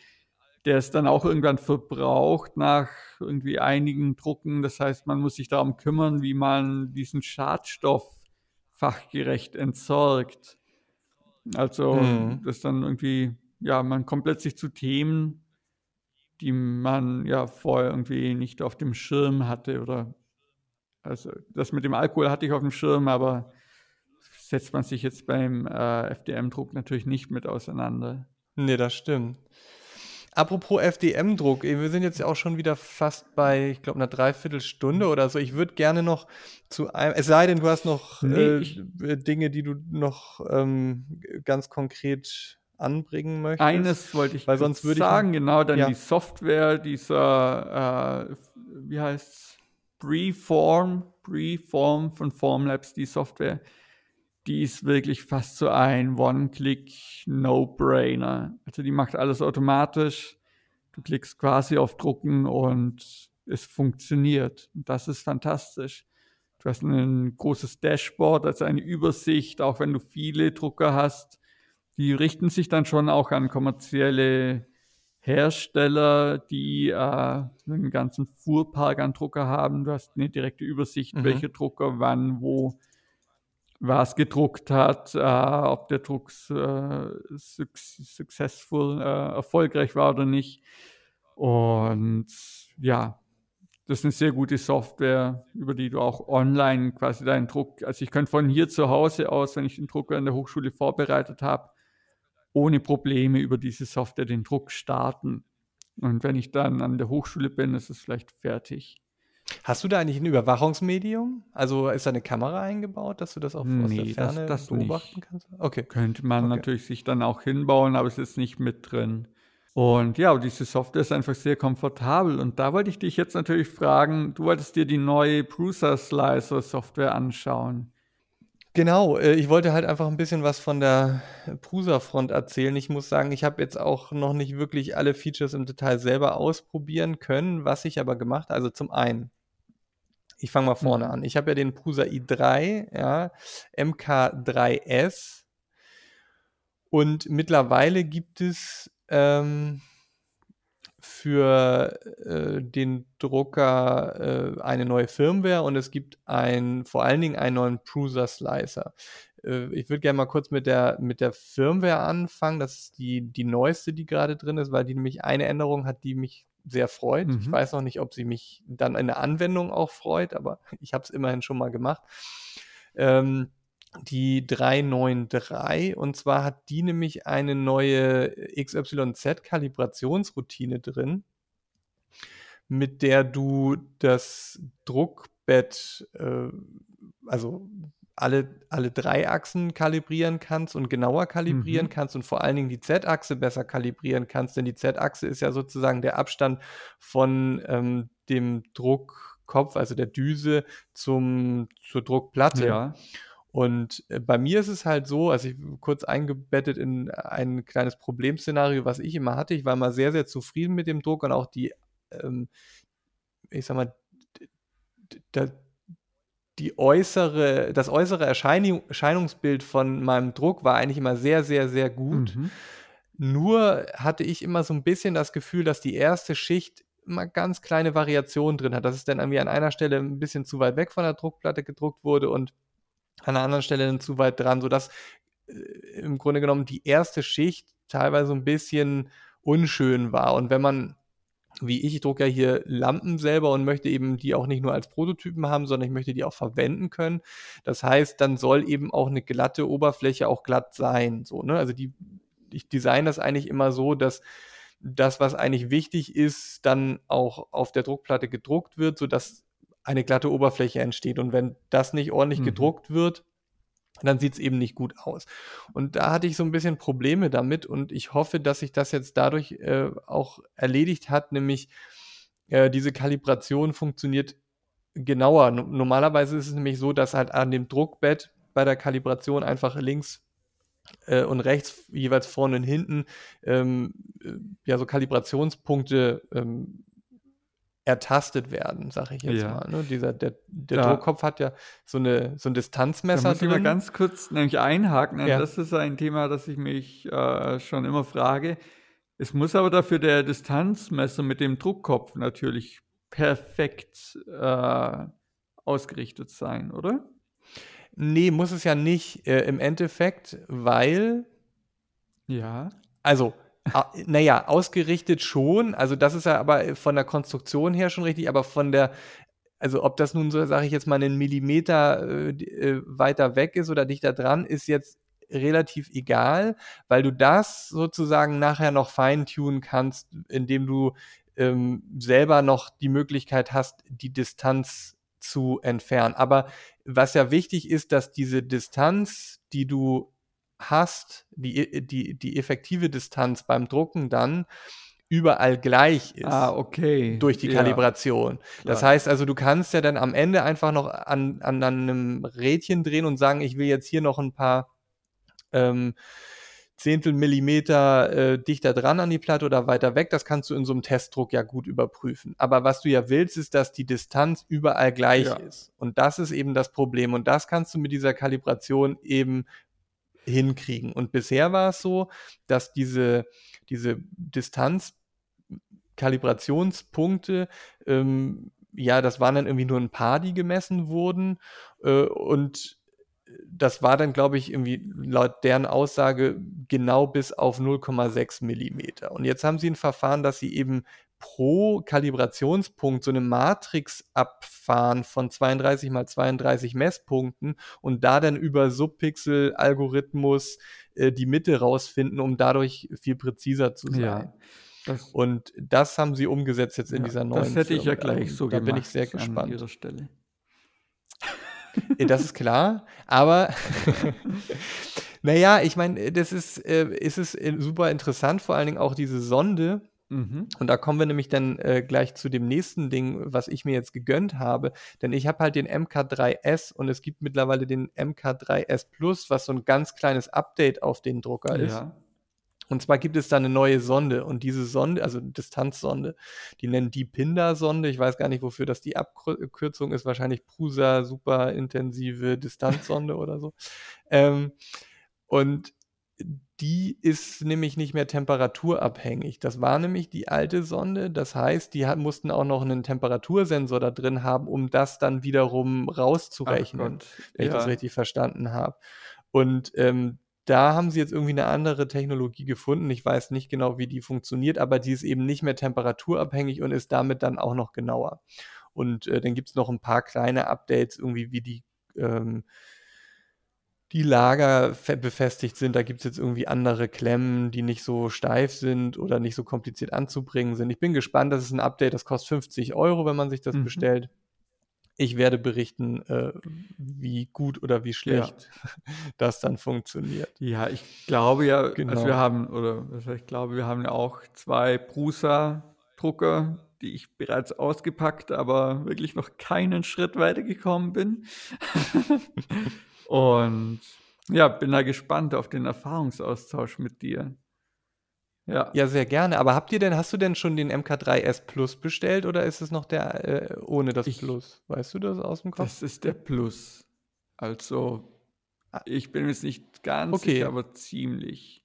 der ist dann auch irgendwann verbraucht nach irgendwie einigen Drucken. Das heißt, man muss sich darum kümmern, wie man diesen Schadstoff fachgerecht entsorgt. Also mhm. das dann irgendwie, ja, man kommt plötzlich zu Themen, die man ja vorher irgendwie nicht auf dem Schirm hatte oder also das mit dem Alkohol hatte ich auf dem Schirm, aber setzt man sich jetzt beim äh, FDM-Druck natürlich nicht mit auseinander. Nee, das stimmt. Apropos FDM-Druck, wir sind jetzt ja auch schon wieder fast bei, ich glaube, einer Dreiviertelstunde oder so. Ich würde gerne noch zu einem, es sei denn, du hast noch nee, äh, äh, Dinge, die du noch ähm, ganz konkret anbringen möchtest. Eines wollte ich Weil sonst würde sagen, ich, genau, dann ja. die Software dieser, äh, wie heißt Preform, Preform von Formlabs, die Software die ist wirklich fast so ein One-Click-No-Brainer. Also die macht alles automatisch. Du klickst quasi auf Drucken und es funktioniert. Und das ist fantastisch. Du hast ein großes Dashboard, also eine Übersicht, auch wenn du viele Drucker hast. Die richten sich dann schon auch an kommerzielle Hersteller, die äh, einen ganzen Fuhrpark an Drucker haben. Du hast eine direkte Übersicht, mhm. welche Drucker wann, wo was gedruckt hat, äh, ob der Druck äh, successful, äh, erfolgreich war oder nicht. Und ja, das ist eine sehr gute Software, über die du auch online quasi deinen Druck, also ich könnte von hier zu Hause aus, wenn ich den Drucker an der Hochschule vorbereitet habe, ohne Probleme über diese Software den Druck starten. Und wenn ich dann an der Hochschule bin, ist es vielleicht fertig. Hast du da eigentlich ein Überwachungsmedium? Also ist da eine Kamera eingebaut, dass du das auch aus der Ferne das, das beobachten nicht. kannst? Okay. Könnte man okay. natürlich sich dann auch hinbauen, aber es ist nicht mit drin. Und ja, diese Software ist einfach sehr komfortabel. Und da wollte ich dich jetzt natürlich fragen, du wolltest dir die neue Prusa Slicer Software anschauen. Genau, äh, ich wollte halt einfach ein bisschen was von der Prusa-Front erzählen. Ich muss sagen, ich habe jetzt auch noch nicht wirklich alle Features im Detail selber ausprobieren können, was ich aber gemacht Also zum einen, ich fange mal vorne mhm. an. Ich habe ja den Prusa i3, ja, MK3S und mittlerweile gibt es ähm, für äh, den Drucker äh, eine neue Firmware und es gibt ein, vor allen Dingen einen neuen Prusa Slicer. Äh, ich würde gerne mal kurz mit der, mit der Firmware anfangen. Das ist die, die neueste, die gerade drin ist, weil die nämlich eine Änderung hat, die mich sehr freut. Mhm. Ich weiß noch nicht, ob sie mich dann in der Anwendung auch freut, aber ich habe es immerhin schon mal gemacht. Ähm, die 393 und zwar hat die nämlich eine neue XYZ-Kalibrationsroutine drin, mit der du das Druckbett, äh, also alle, alle drei Achsen kalibrieren kannst und genauer kalibrieren mhm. kannst und vor allen Dingen die Z-Achse besser kalibrieren kannst, denn die Z-Achse ist ja sozusagen der Abstand von ähm, dem Druckkopf, also der Düse, zum, zur Druckplatte. Ja. Und äh, bei mir ist es halt so, also ich kurz eingebettet in ein kleines Problemszenario, was ich immer hatte. Ich war immer sehr, sehr zufrieden mit dem Druck und auch die, ähm, ich sag mal, da, die äußere, das äußere Erscheinung, Erscheinungsbild von meinem Druck war eigentlich immer sehr, sehr, sehr gut. Mhm. Nur hatte ich immer so ein bisschen das Gefühl, dass die erste Schicht immer ganz kleine Variationen drin hat, dass es dann irgendwie an einer Stelle ein bisschen zu weit weg von der Druckplatte gedruckt wurde und an einer anderen Stelle dann zu weit dran, sodass äh, im Grunde genommen die erste Schicht teilweise ein bisschen unschön war. Und wenn man wie ich, ich drucke ja hier Lampen selber und möchte eben die auch nicht nur als Prototypen haben, sondern ich möchte die auch verwenden können. Das heißt, dann soll eben auch eine glatte Oberfläche auch glatt sein. So, ne? Also die, ich design das eigentlich immer so, dass das, was eigentlich wichtig ist, dann auch auf der Druckplatte gedruckt wird, sodass eine glatte Oberfläche entsteht. Und wenn das nicht ordentlich mhm. gedruckt wird, dann sieht es eben nicht gut aus. Und da hatte ich so ein bisschen Probleme damit und ich hoffe, dass sich das jetzt dadurch äh, auch erledigt hat, nämlich äh, diese Kalibration funktioniert genauer. No normalerweise ist es nämlich so, dass halt an dem Druckbett bei der Kalibration einfach links äh, und rechts, jeweils vorne und hinten, ähm, äh, ja, so Kalibrationspunkte ähm, ertastet werden, sage ich jetzt ja. mal. Ne? Dieser, der der ja. Druckkopf hat ja so, eine, so ein Distanzmesser da muss ich mal ganz kurz nämlich einhaken. Ja. Das ist ein Thema, das ich mich äh, schon immer frage. Es muss aber dafür der Distanzmesser mit dem Druckkopf natürlich perfekt äh, ausgerichtet sein, oder? Nee, muss es ja nicht äh, im Endeffekt, weil. Ja. Also, naja, ausgerichtet schon. Also das ist ja aber von der Konstruktion her schon richtig, aber von der, also ob das nun so, sage ich jetzt mal, einen Millimeter äh, äh, weiter weg ist oder dichter dran, ist jetzt relativ egal, weil du das sozusagen nachher noch feintunen kannst, indem du ähm, selber noch die Möglichkeit hast, die Distanz zu entfernen. Aber was ja wichtig ist, dass diese Distanz, die du hast, die, die, die effektive Distanz beim Drucken dann überall gleich ist. Ah, okay. Durch die ja. Kalibration. Klar. Das heißt also, du kannst ja dann am Ende einfach noch an, an, einem Rädchen drehen und sagen, ich will jetzt hier noch ein paar ähm, Zehntel Millimeter äh, dichter dran an die Platte oder weiter weg. Das kannst du in so einem Testdruck ja gut überprüfen. Aber was du ja willst, ist, dass die Distanz überall gleich ja. ist. Und das ist eben das Problem. Und das kannst du mit dieser Kalibration eben hinkriegen. Und bisher war es so, dass diese, diese Distanz-Kalibrationspunkte, ähm, ja, das waren dann irgendwie nur ein paar, die gemessen wurden. Äh, und das war dann, glaube ich, irgendwie laut deren Aussage genau bis auf 0,6 Millimeter. Und jetzt haben sie ein Verfahren, dass sie eben pro Kalibrationspunkt so eine Matrix abfahren von 32 mal 32 Messpunkten und da dann über Subpixel-Algorithmus äh, die Mitte rausfinden, um dadurch viel präziser zu sein. Ja, das, und das haben sie umgesetzt jetzt in ja, dieser neuen Das hätte Firma. ich ja gleich so da gemacht. Da bin ich sehr gespannt. An ihrer Stelle. das ist klar, aber naja, ich meine, das ist, äh, ist es äh, super interessant, vor allen Dingen auch diese Sonde, Mhm. Und da kommen wir nämlich dann äh, gleich zu dem nächsten Ding, was ich mir jetzt gegönnt habe. Denn ich habe halt den MK3S und es gibt mittlerweile den MK3S Plus, was so ein ganz kleines Update auf den Drucker ist. Ja. Und zwar gibt es da eine neue Sonde und diese Sonde, also Distanzsonde, die nennen die Pinda-Sonde. Ich weiß gar nicht, wofür das die Abkürzung ist. Wahrscheinlich Prusa Superintensive Distanzsonde oder so. Ähm, und die ist nämlich nicht mehr temperaturabhängig. Das war nämlich die alte Sonde. Das heißt, die mussten auch noch einen Temperatursensor da drin haben, um das dann wiederum rauszurechnen, wenn ja. ich das richtig verstanden habe. Und ähm, da haben sie jetzt irgendwie eine andere Technologie gefunden. Ich weiß nicht genau, wie die funktioniert, aber die ist eben nicht mehr temperaturabhängig und ist damit dann auch noch genauer. Und äh, dann gibt es noch ein paar kleine Updates, irgendwie wie die ähm, die Lager befestigt sind. Da gibt es jetzt irgendwie andere Klemmen, die nicht so steif sind oder nicht so kompliziert anzubringen sind. Ich bin gespannt, das ist ein Update, das kostet 50 Euro, wenn man sich das mhm. bestellt. Ich werde berichten, äh, wie gut oder wie schlecht ja. das dann funktioniert. Ja, ich glaube ja, genau. also wir haben, oder ich glaube, wir haben ja auch zwei Prusa-Drucker, die ich bereits ausgepackt, aber wirklich noch keinen Schritt weitergekommen bin. Und ja, bin da gespannt auf den Erfahrungsaustausch mit dir. Ja. ja, sehr gerne. Aber habt ihr denn, hast du denn schon den MK3S Plus bestellt oder ist es noch der äh, ohne das ich, Plus? Weißt du das aus dem Kopf? Das ist der Plus. Also, ah. ich bin jetzt nicht ganz okay. sicher, aber ziemlich.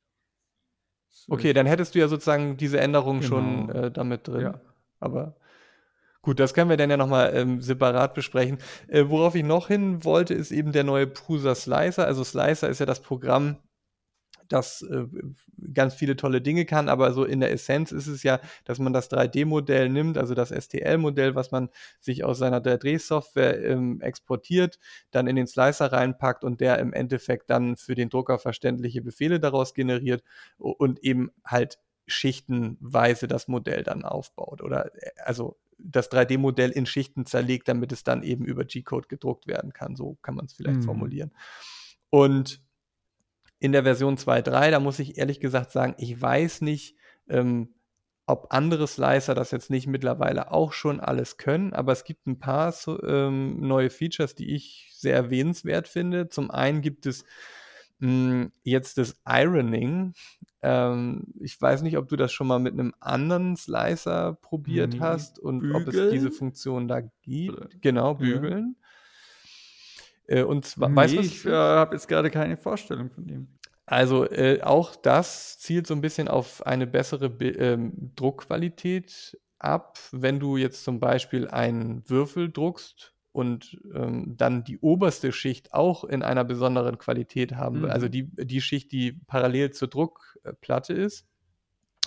Okay, dann hättest du ja sozusagen diese Änderung genau. schon äh, damit drin. Ja. Aber Gut, das können wir dann ja nochmal ähm, separat besprechen. Äh, worauf ich noch hin wollte, ist eben der neue Prusa Slicer. Also Slicer ist ja das Programm, das äh, ganz viele tolle Dinge kann, aber so in der Essenz ist es ja, dass man das 3D-Modell nimmt, also das STL-Modell, was man sich aus seiner 3D-Software ähm, exportiert, dann in den Slicer reinpackt und der im Endeffekt dann für den Drucker verständliche Befehle daraus generiert und eben halt schichtenweise das Modell dann aufbaut. Oder äh, also das 3D-Modell in Schichten zerlegt, damit es dann eben über G-Code gedruckt werden kann. So kann man es vielleicht mhm. formulieren. Und in der Version 2.3, da muss ich ehrlich gesagt sagen, ich weiß nicht, ähm, ob andere Slicer das jetzt nicht mittlerweile auch schon alles können, aber es gibt ein paar ähm, neue Features, die ich sehr erwähnenswert finde. Zum einen gibt es jetzt das Ironing. Ähm, ich weiß nicht, ob du das schon mal mit einem anderen Slicer probiert nee, hast und bügeln? ob es diese Funktion da gibt. Oder? Genau, bügeln. Ja. Äh, und zwar, nee, weißt du, ich äh, habe jetzt gerade keine Vorstellung von dem. Also äh, auch das zielt so ein bisschen auf eine bessere Be ähm, Druckqualität ab. Wenn du jetzt zum Beispiel einen Würfel druckst und ähm, dann die oberste Schicht auch in einer besonderen Qualität haben will. Also mhm. die, die Schicht, die parallel zur Druckplatte ist.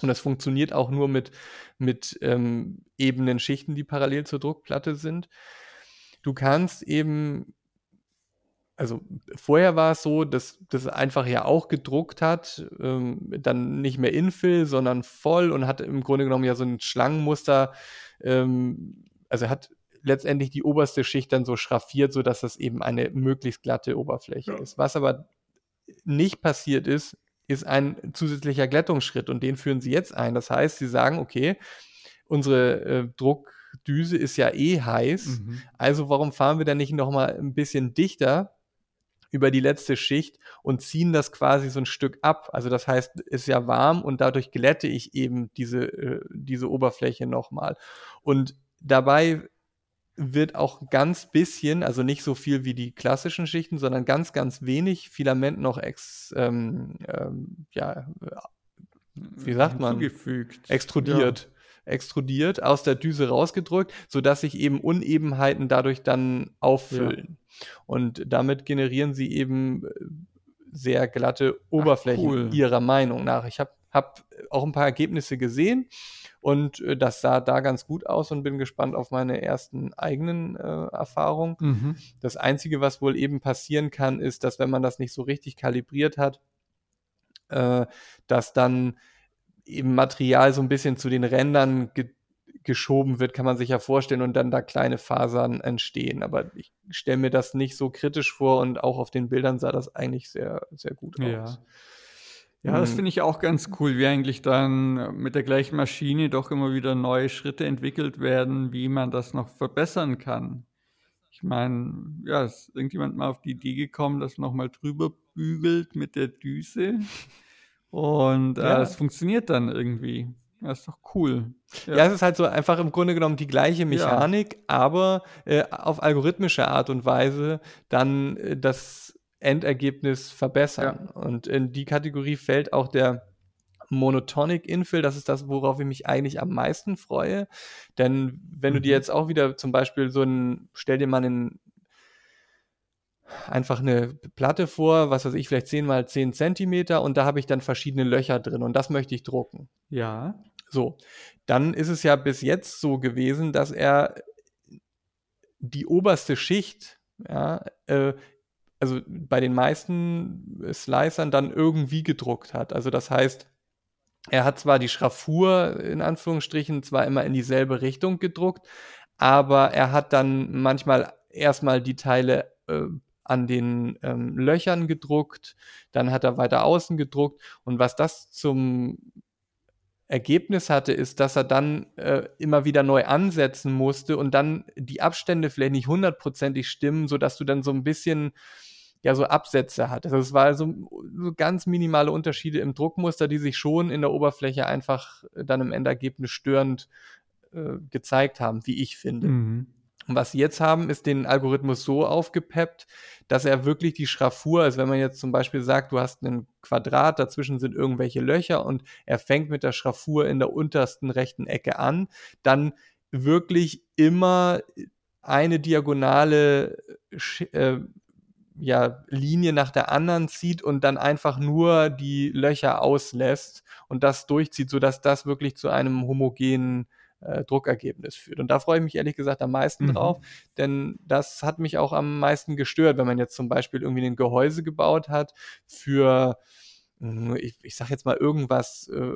Und das funktioniert auch nur mit, mit ähm, ebenen Schichten, die parallel zur Druckplatte sind. Du kannst eben, also vorher war es so, dass das einfach ja auch gedruckt hat, ähm, dann nicht mehr Infill, sondern voll und hat im Grunde genommen ja so ein Schlangenmuster, ähm, also hat letztendlich die oberste Schicht dann so schraffiert, sodass das eben eine möglichst glatte Oberfläche ja. ist. Was aber nicht passiert ist, ist ein zusätzlicher Glättungsschritt und den führen sie jetzt ein. Das heißt, sie sagen, okay, unsere äh, Druckdüse ist ja eh heiß, mhm. also warum fahren wir dann nicht nochmal ein bisschen dichter über die letzte Schicht und ziehen das quasi so ein Stück ab. Also das heißt, ist ja warm und dadurch glätte ich eben diese, äh, diese Oberfläche nochmal. Und dabei wird auch ganz bisschen, also nicht so viel wie die klassischen Schichten, sondern ganz, ganz wenig Filament noch ex, ähm, ähm, ja, wie sagt man? Zugefügt. Extrudiert. Ja. Extrudiert, aus der Düse rausgedrückt, sodass sich eben Unebenheiten dadurch dann auffüllen. Ja. Und damit generieren sie eben äh, sehr glatte Oberflächen, Ach, cool. ihrer Meinung nach. Ich habe hab auch ein paar Ergebnisse gesehen und äh, das sah da ganz gut aus und bin gespannt auf meine ersten eigenen äh, Erfahrungen. Mhm. Das Einzige, was wohl eben passieren kann, ist, dass wenn man das nicht so richtig kalibriert hat, äh, dass dann eben Material so ein bisschen zu den Rändern ge geschoben wird, kann man sich ja vorstellen, und dann da kleine Fasern entstehen. Aber ich stelle mir das nicht so kritisch vor und auch auf den Bildern sah das eigentlich sehr, sehr gut ja. aus. Ja, das mhm. finde ich auch ganz cool, wie eigentlich dann mit der gleichen Maschine doch immer wieder neue Schritte entwickelt werden, wie man das noch verbessern kann. Ich meine, ja, ist irgendjemand mal auf die Idee gekommen, das nochmal drüber bügelt mit der Düse und äh, es funktioniert dann irgendwie. Das ist doch cool. Ja. ja. es ist halt so einfach im Grunde genommen die gleiche Mechanik, ja. aber äh, auf algorithmische Art und Weise dann äh, das Endergebnis verbessern. Ja. Und in die Kategorie fällt auch der Monotonic Infill, das ist das, worauf ich mich eigentlich am meisten freue. Denn wenn mhm. du dir mhm. jetzt auch wieder zum Beispiel so ein, stell dir mal einen, einfach eine Platte vor, was weiß ich, vielleicht 10 mal 10 Zentimeter und da habe ich dann verschiedene Löcher drin und das möchte ich drucken. Ja. So, dann ist es ja bis jetzt so gewesen, dass er die oberste Schicht ja, äh, also bei den meisten Slicern dann irgendwie gedruckt hat. Also das heißt, er hat zwar die Schraffur in Anführungsstrichen zwar immer in dieselbe Richtung gedruckt, aber er hat dann manchmal erstmal die Teile äh, an den ähm, Löchern gedruckt, dann hat er weiter außen gedruckt und was das zum Ergebnis hatte, ist, dass er dann äh, immer wieder neu ansetzen musste und dann die Abstände vielleicht nicht hundertprozentig stimmen, sodass du dann so ein bisschen ja so Absätze hat. Also es war so, so ganz minimale Unterschiede im Druckmuster, die sich schon in der Oberfläche einfach dann im Endergebnis störend äh, gezeigt haben, wie ich finde. Mhm. Und was sie jetzt haben, ist den Algorithmus so aufgepeppt, dass er wirklich die Schraffur, also wenn man jetzt zum Beispiel sagt, du hast ein Quadrat, dazwischen sind irgendwelche Löcher und er fängt mit der Schraffur in der untersten rechten Ecke an, dann wirklich immer eine diagonale äh, ja, Linie nach der anderen zieht und dann einfach nur die Löcher auslässt und das durchzieht, sodass das wirklich zu einem homogenen äh, Druckergebnis führt. Und da freue ich mich ehrlich gesagt am meisten mhm. drauf, denn das hat mich auch am meisten gestört, wenn man jetzt zum Beispiel irgendwie ein Gehäuse gebaut hat für hm, ich, ich sag jetzt mal irgendwas, äh,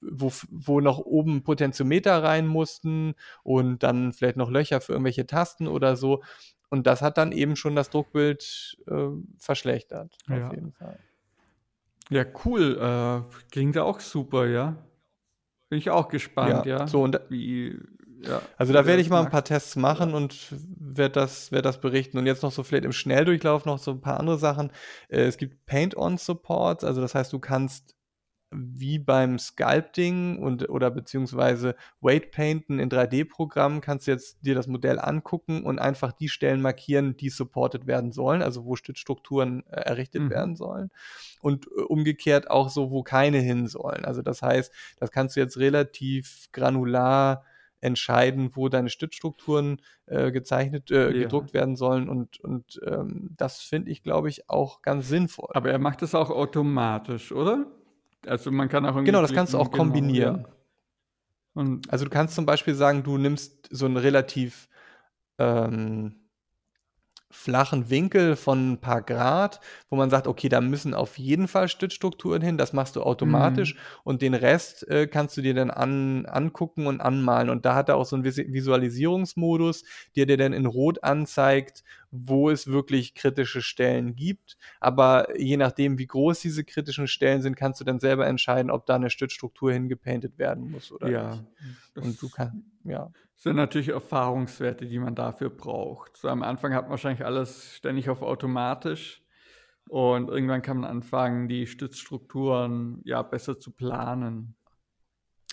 wo, wo noch oben Potentiometer rein mussten und dann vielleicht noch Löcher für irgendwelche Tasten oder so. Und das hat dann eben schon das Druckbild äh, verschlechtert, ja. auf jeden Fall. Ja, cool. Äh, klingt ja auch super, ja. Bin ich auch gespannt, ja. ja. So, und wie, ja, also da werde ich mal ein paar Tests machen ja. und werde das, werd das berichten. Und jetzt noch so vielleicht im Schnelldurchlauf noch so ein paar andere Sachen. Äh, es gibt Paint-on-Supports, also das heißt, du kannst wie beim Sculpting und oder beziehungsweise Weight Painten in 3D-Programmen kannst du jetzt dir das Modell angucken und einfach die Stellen markieren, die supported werden sollen, also wo Stützstrukturen äh, errichtet mhm. werden sollen. Und äh, umgekehrt auch so, wo keine hin sollen. Also das heißt, das kannst du jetzt relativ granular entscheiden, wo deine Stützstrukturen äh, gezeichnet, äh, ja. gedruckt werden sollen. Und, und ähm, das finde ich, glaube ich, auch ganz sinnvoll. Aber er macht das auch automatisch, oder? Also man kann auch. Genau, das kannst du auch genau, kombinieren. Ja. also du kannst zum Beispiel sagen, du nimmst so einen relativ ähm, flachen Winkel von ein paar Grad, wo man sagt, okay, da müssen auf jeden Fall Stützstrukturen hin, das machst du automatisch mhm. und den Rest äh, kannst du dir dann an, angucken und anmalen. Und da hat er auch so einen Visualisierungsmodus, der dir dann in Rot anzeigt, wo es wirklich kritische Stellen gibt. Aber je nachdem, wie groß diese kritischen Stellen sind, kannst du dann selber entscheiden, ob da eine Stützstruktur hingepainted werden muss oder ja, nicht. Und du kannst, ja. Sind natürlich Erfahrungswerte, die man dafür braucht. So am Anfang hat man wahrscheinlich alles ständig auf automatisch. Und irgendwann kann man anfangen, die Stützstrukturen ja besser zu planen.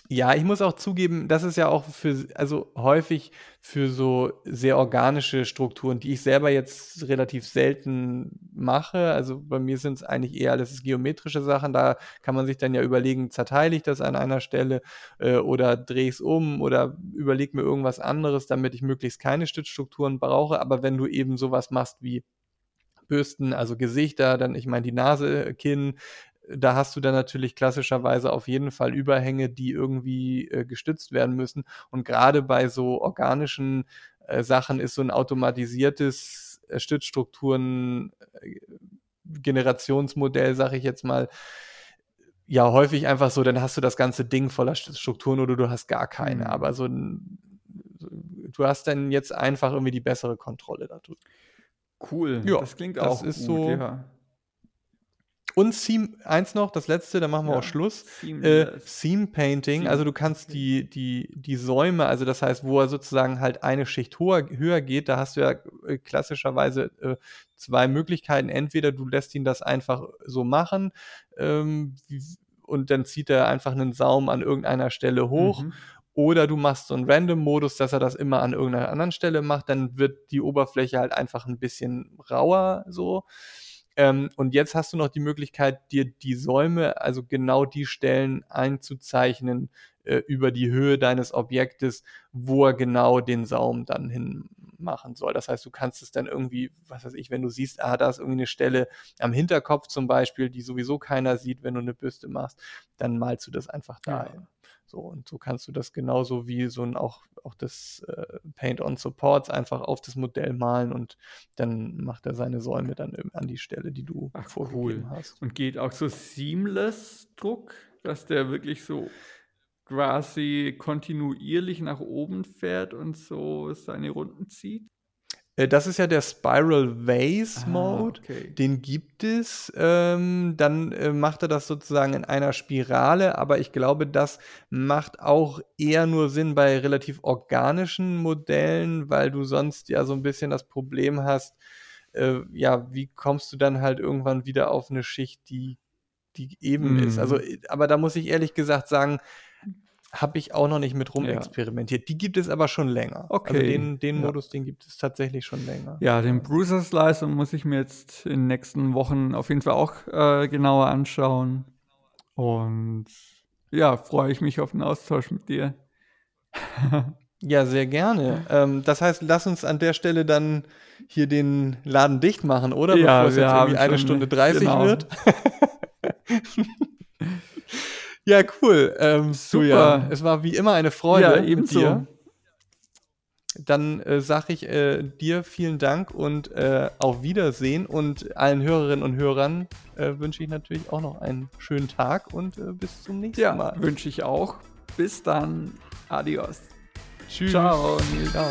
Ja, ich muss auch zugeben, das ist ja auch für, also häufig für so sehr organische Strukturen, die ich selber jetzt relativ selten mache. Also bei mir sind es eigentlich eher alles geometrische Sachen. Da kann man sich dann ja überlegen, zerteile ich das an einer Stelle äh, oder drehe es um oder überlege mir irgendwas anderes, damit ich möglichst keine Stützstrukturen brauche. Aber wenn du eben sowas machst wie Bürsten, also Gesichter, dann, ich meine, die Nase, Kinn, da hast du dann natürlich klassischerweise auf jeden Fall Überhänge, die irgendwie äh, gestützt werden müssen. Und gerade bei so organischen äh, Sachen ist so ein automatisiertes äh, Stützstrukturen äh, Generationsmodell, sage ich jetzt mal, ja häufig einfach so, dann hast du das ganze Ding voller Strukturen oder du hast gar keine. Mhm. Aber so du hast dann jetzt einfach irgendwie die bessere Kontrolle darüber. Cool, ja, das klingt das auch ist gut, so. Ja. Und Theme, eins noch, das letzte, dann machen wir ja, auch Schluss. Theme, äh, Theme Painting, Theme. also du kannst die, die, die Säume, also das heißt, wo er sozusagen halt eine Schicht hoher, höher geht, da hast du ja äh, klassischerweise äh, zwei Möglichkeiten. Entweder du lässt ihn das einfach so machen ähm, und dann zieht er einfach einen Saum an irgendeiner Stelle hoch. Mhm. Oder du machst so einen Random-Modus, dass er das immer an irgendeiner anderen Stelle macht, dann wird die Oberfläche halt einfach ein bisschen rauer so. Ähm, und jetzt hast du noch die Möglichkeit, dir die Säume, also genau die Stellen einzuzeichnen äh, über die Höhe deines Objektes, wo er genau den Saum dann hin machen soll. Das heißt, du kannst es dann irgendwie, was weiß ich, wenn du siehst, ah, da ist irgendwie eine Stelle am Hinterkopf zum Beispiel, die sowieso keiner sieht, wenn du eine Büste machst, dann malst du das einfach dahin. Ja. So, und so kannst du das genauso wie so ein auch, auch das äh, Paint-on-Supports einfach auf das Modell malen und dann macht er seine Säume dann an die Stelle, die du Ach, vorgegeben cool. hast. Und geht auch so seamless Druck, dass der wirklich so quasi kontinuierlich nach oben fährt und so seine Runden zieht? Äh, das ist ja der Spiral Vase ah, Mode. Ah, okay. Den gibt es. Ähm, dann äh, macht er das sozusagen in einer Spirale, aber ich glaube, das macht auch eher nur Sinn bei relativ organischen Modellen, weil du sonst ja so ein bisschen das Problem hast, äh, ja, wie kommst du dann halt irgendwann wieder auf eine Schicht, die, die eben mm. ist. Also, mhm. äh, aber da muss ich ehrlich gesagt sagen, habe ich auch noch nicht mit rumexperimentiert. Ja. Die gibt es aber schon länger. Also okay. Also den, den ja. Modus, den gibt es tatsächlich schon länger. Ja, den Bruiser Slicer muss ich mir jetzt in den nächsten Wochen auf jeden Fall auch äh, genauer anschauen. Und ja, freue ich mich auf den Austausch mit dir. ja, sehr gerne. Ähm, das heißt, lass uns an der Stelle dann hier den Laden dicht machen, oder? Ja, Bevor es jetzt irgendwie eine Stunde 30 genau. wird. Ja, cool. Ähm, Super. Ja, es war wie immer eine Freude ja, ebenso. dir. Dann äh, sage ich äh, dir vielen Dank und äh, auf Wiedersehen und allen Hörerinnen und Hörern äh, wünsche ich natürlich auch noch einen schönen Tag und äh, bis zum nächsten ja, Mal. Wünsche ich auch. Bis dann. Adios. Tschüss. Ciao. Ciao.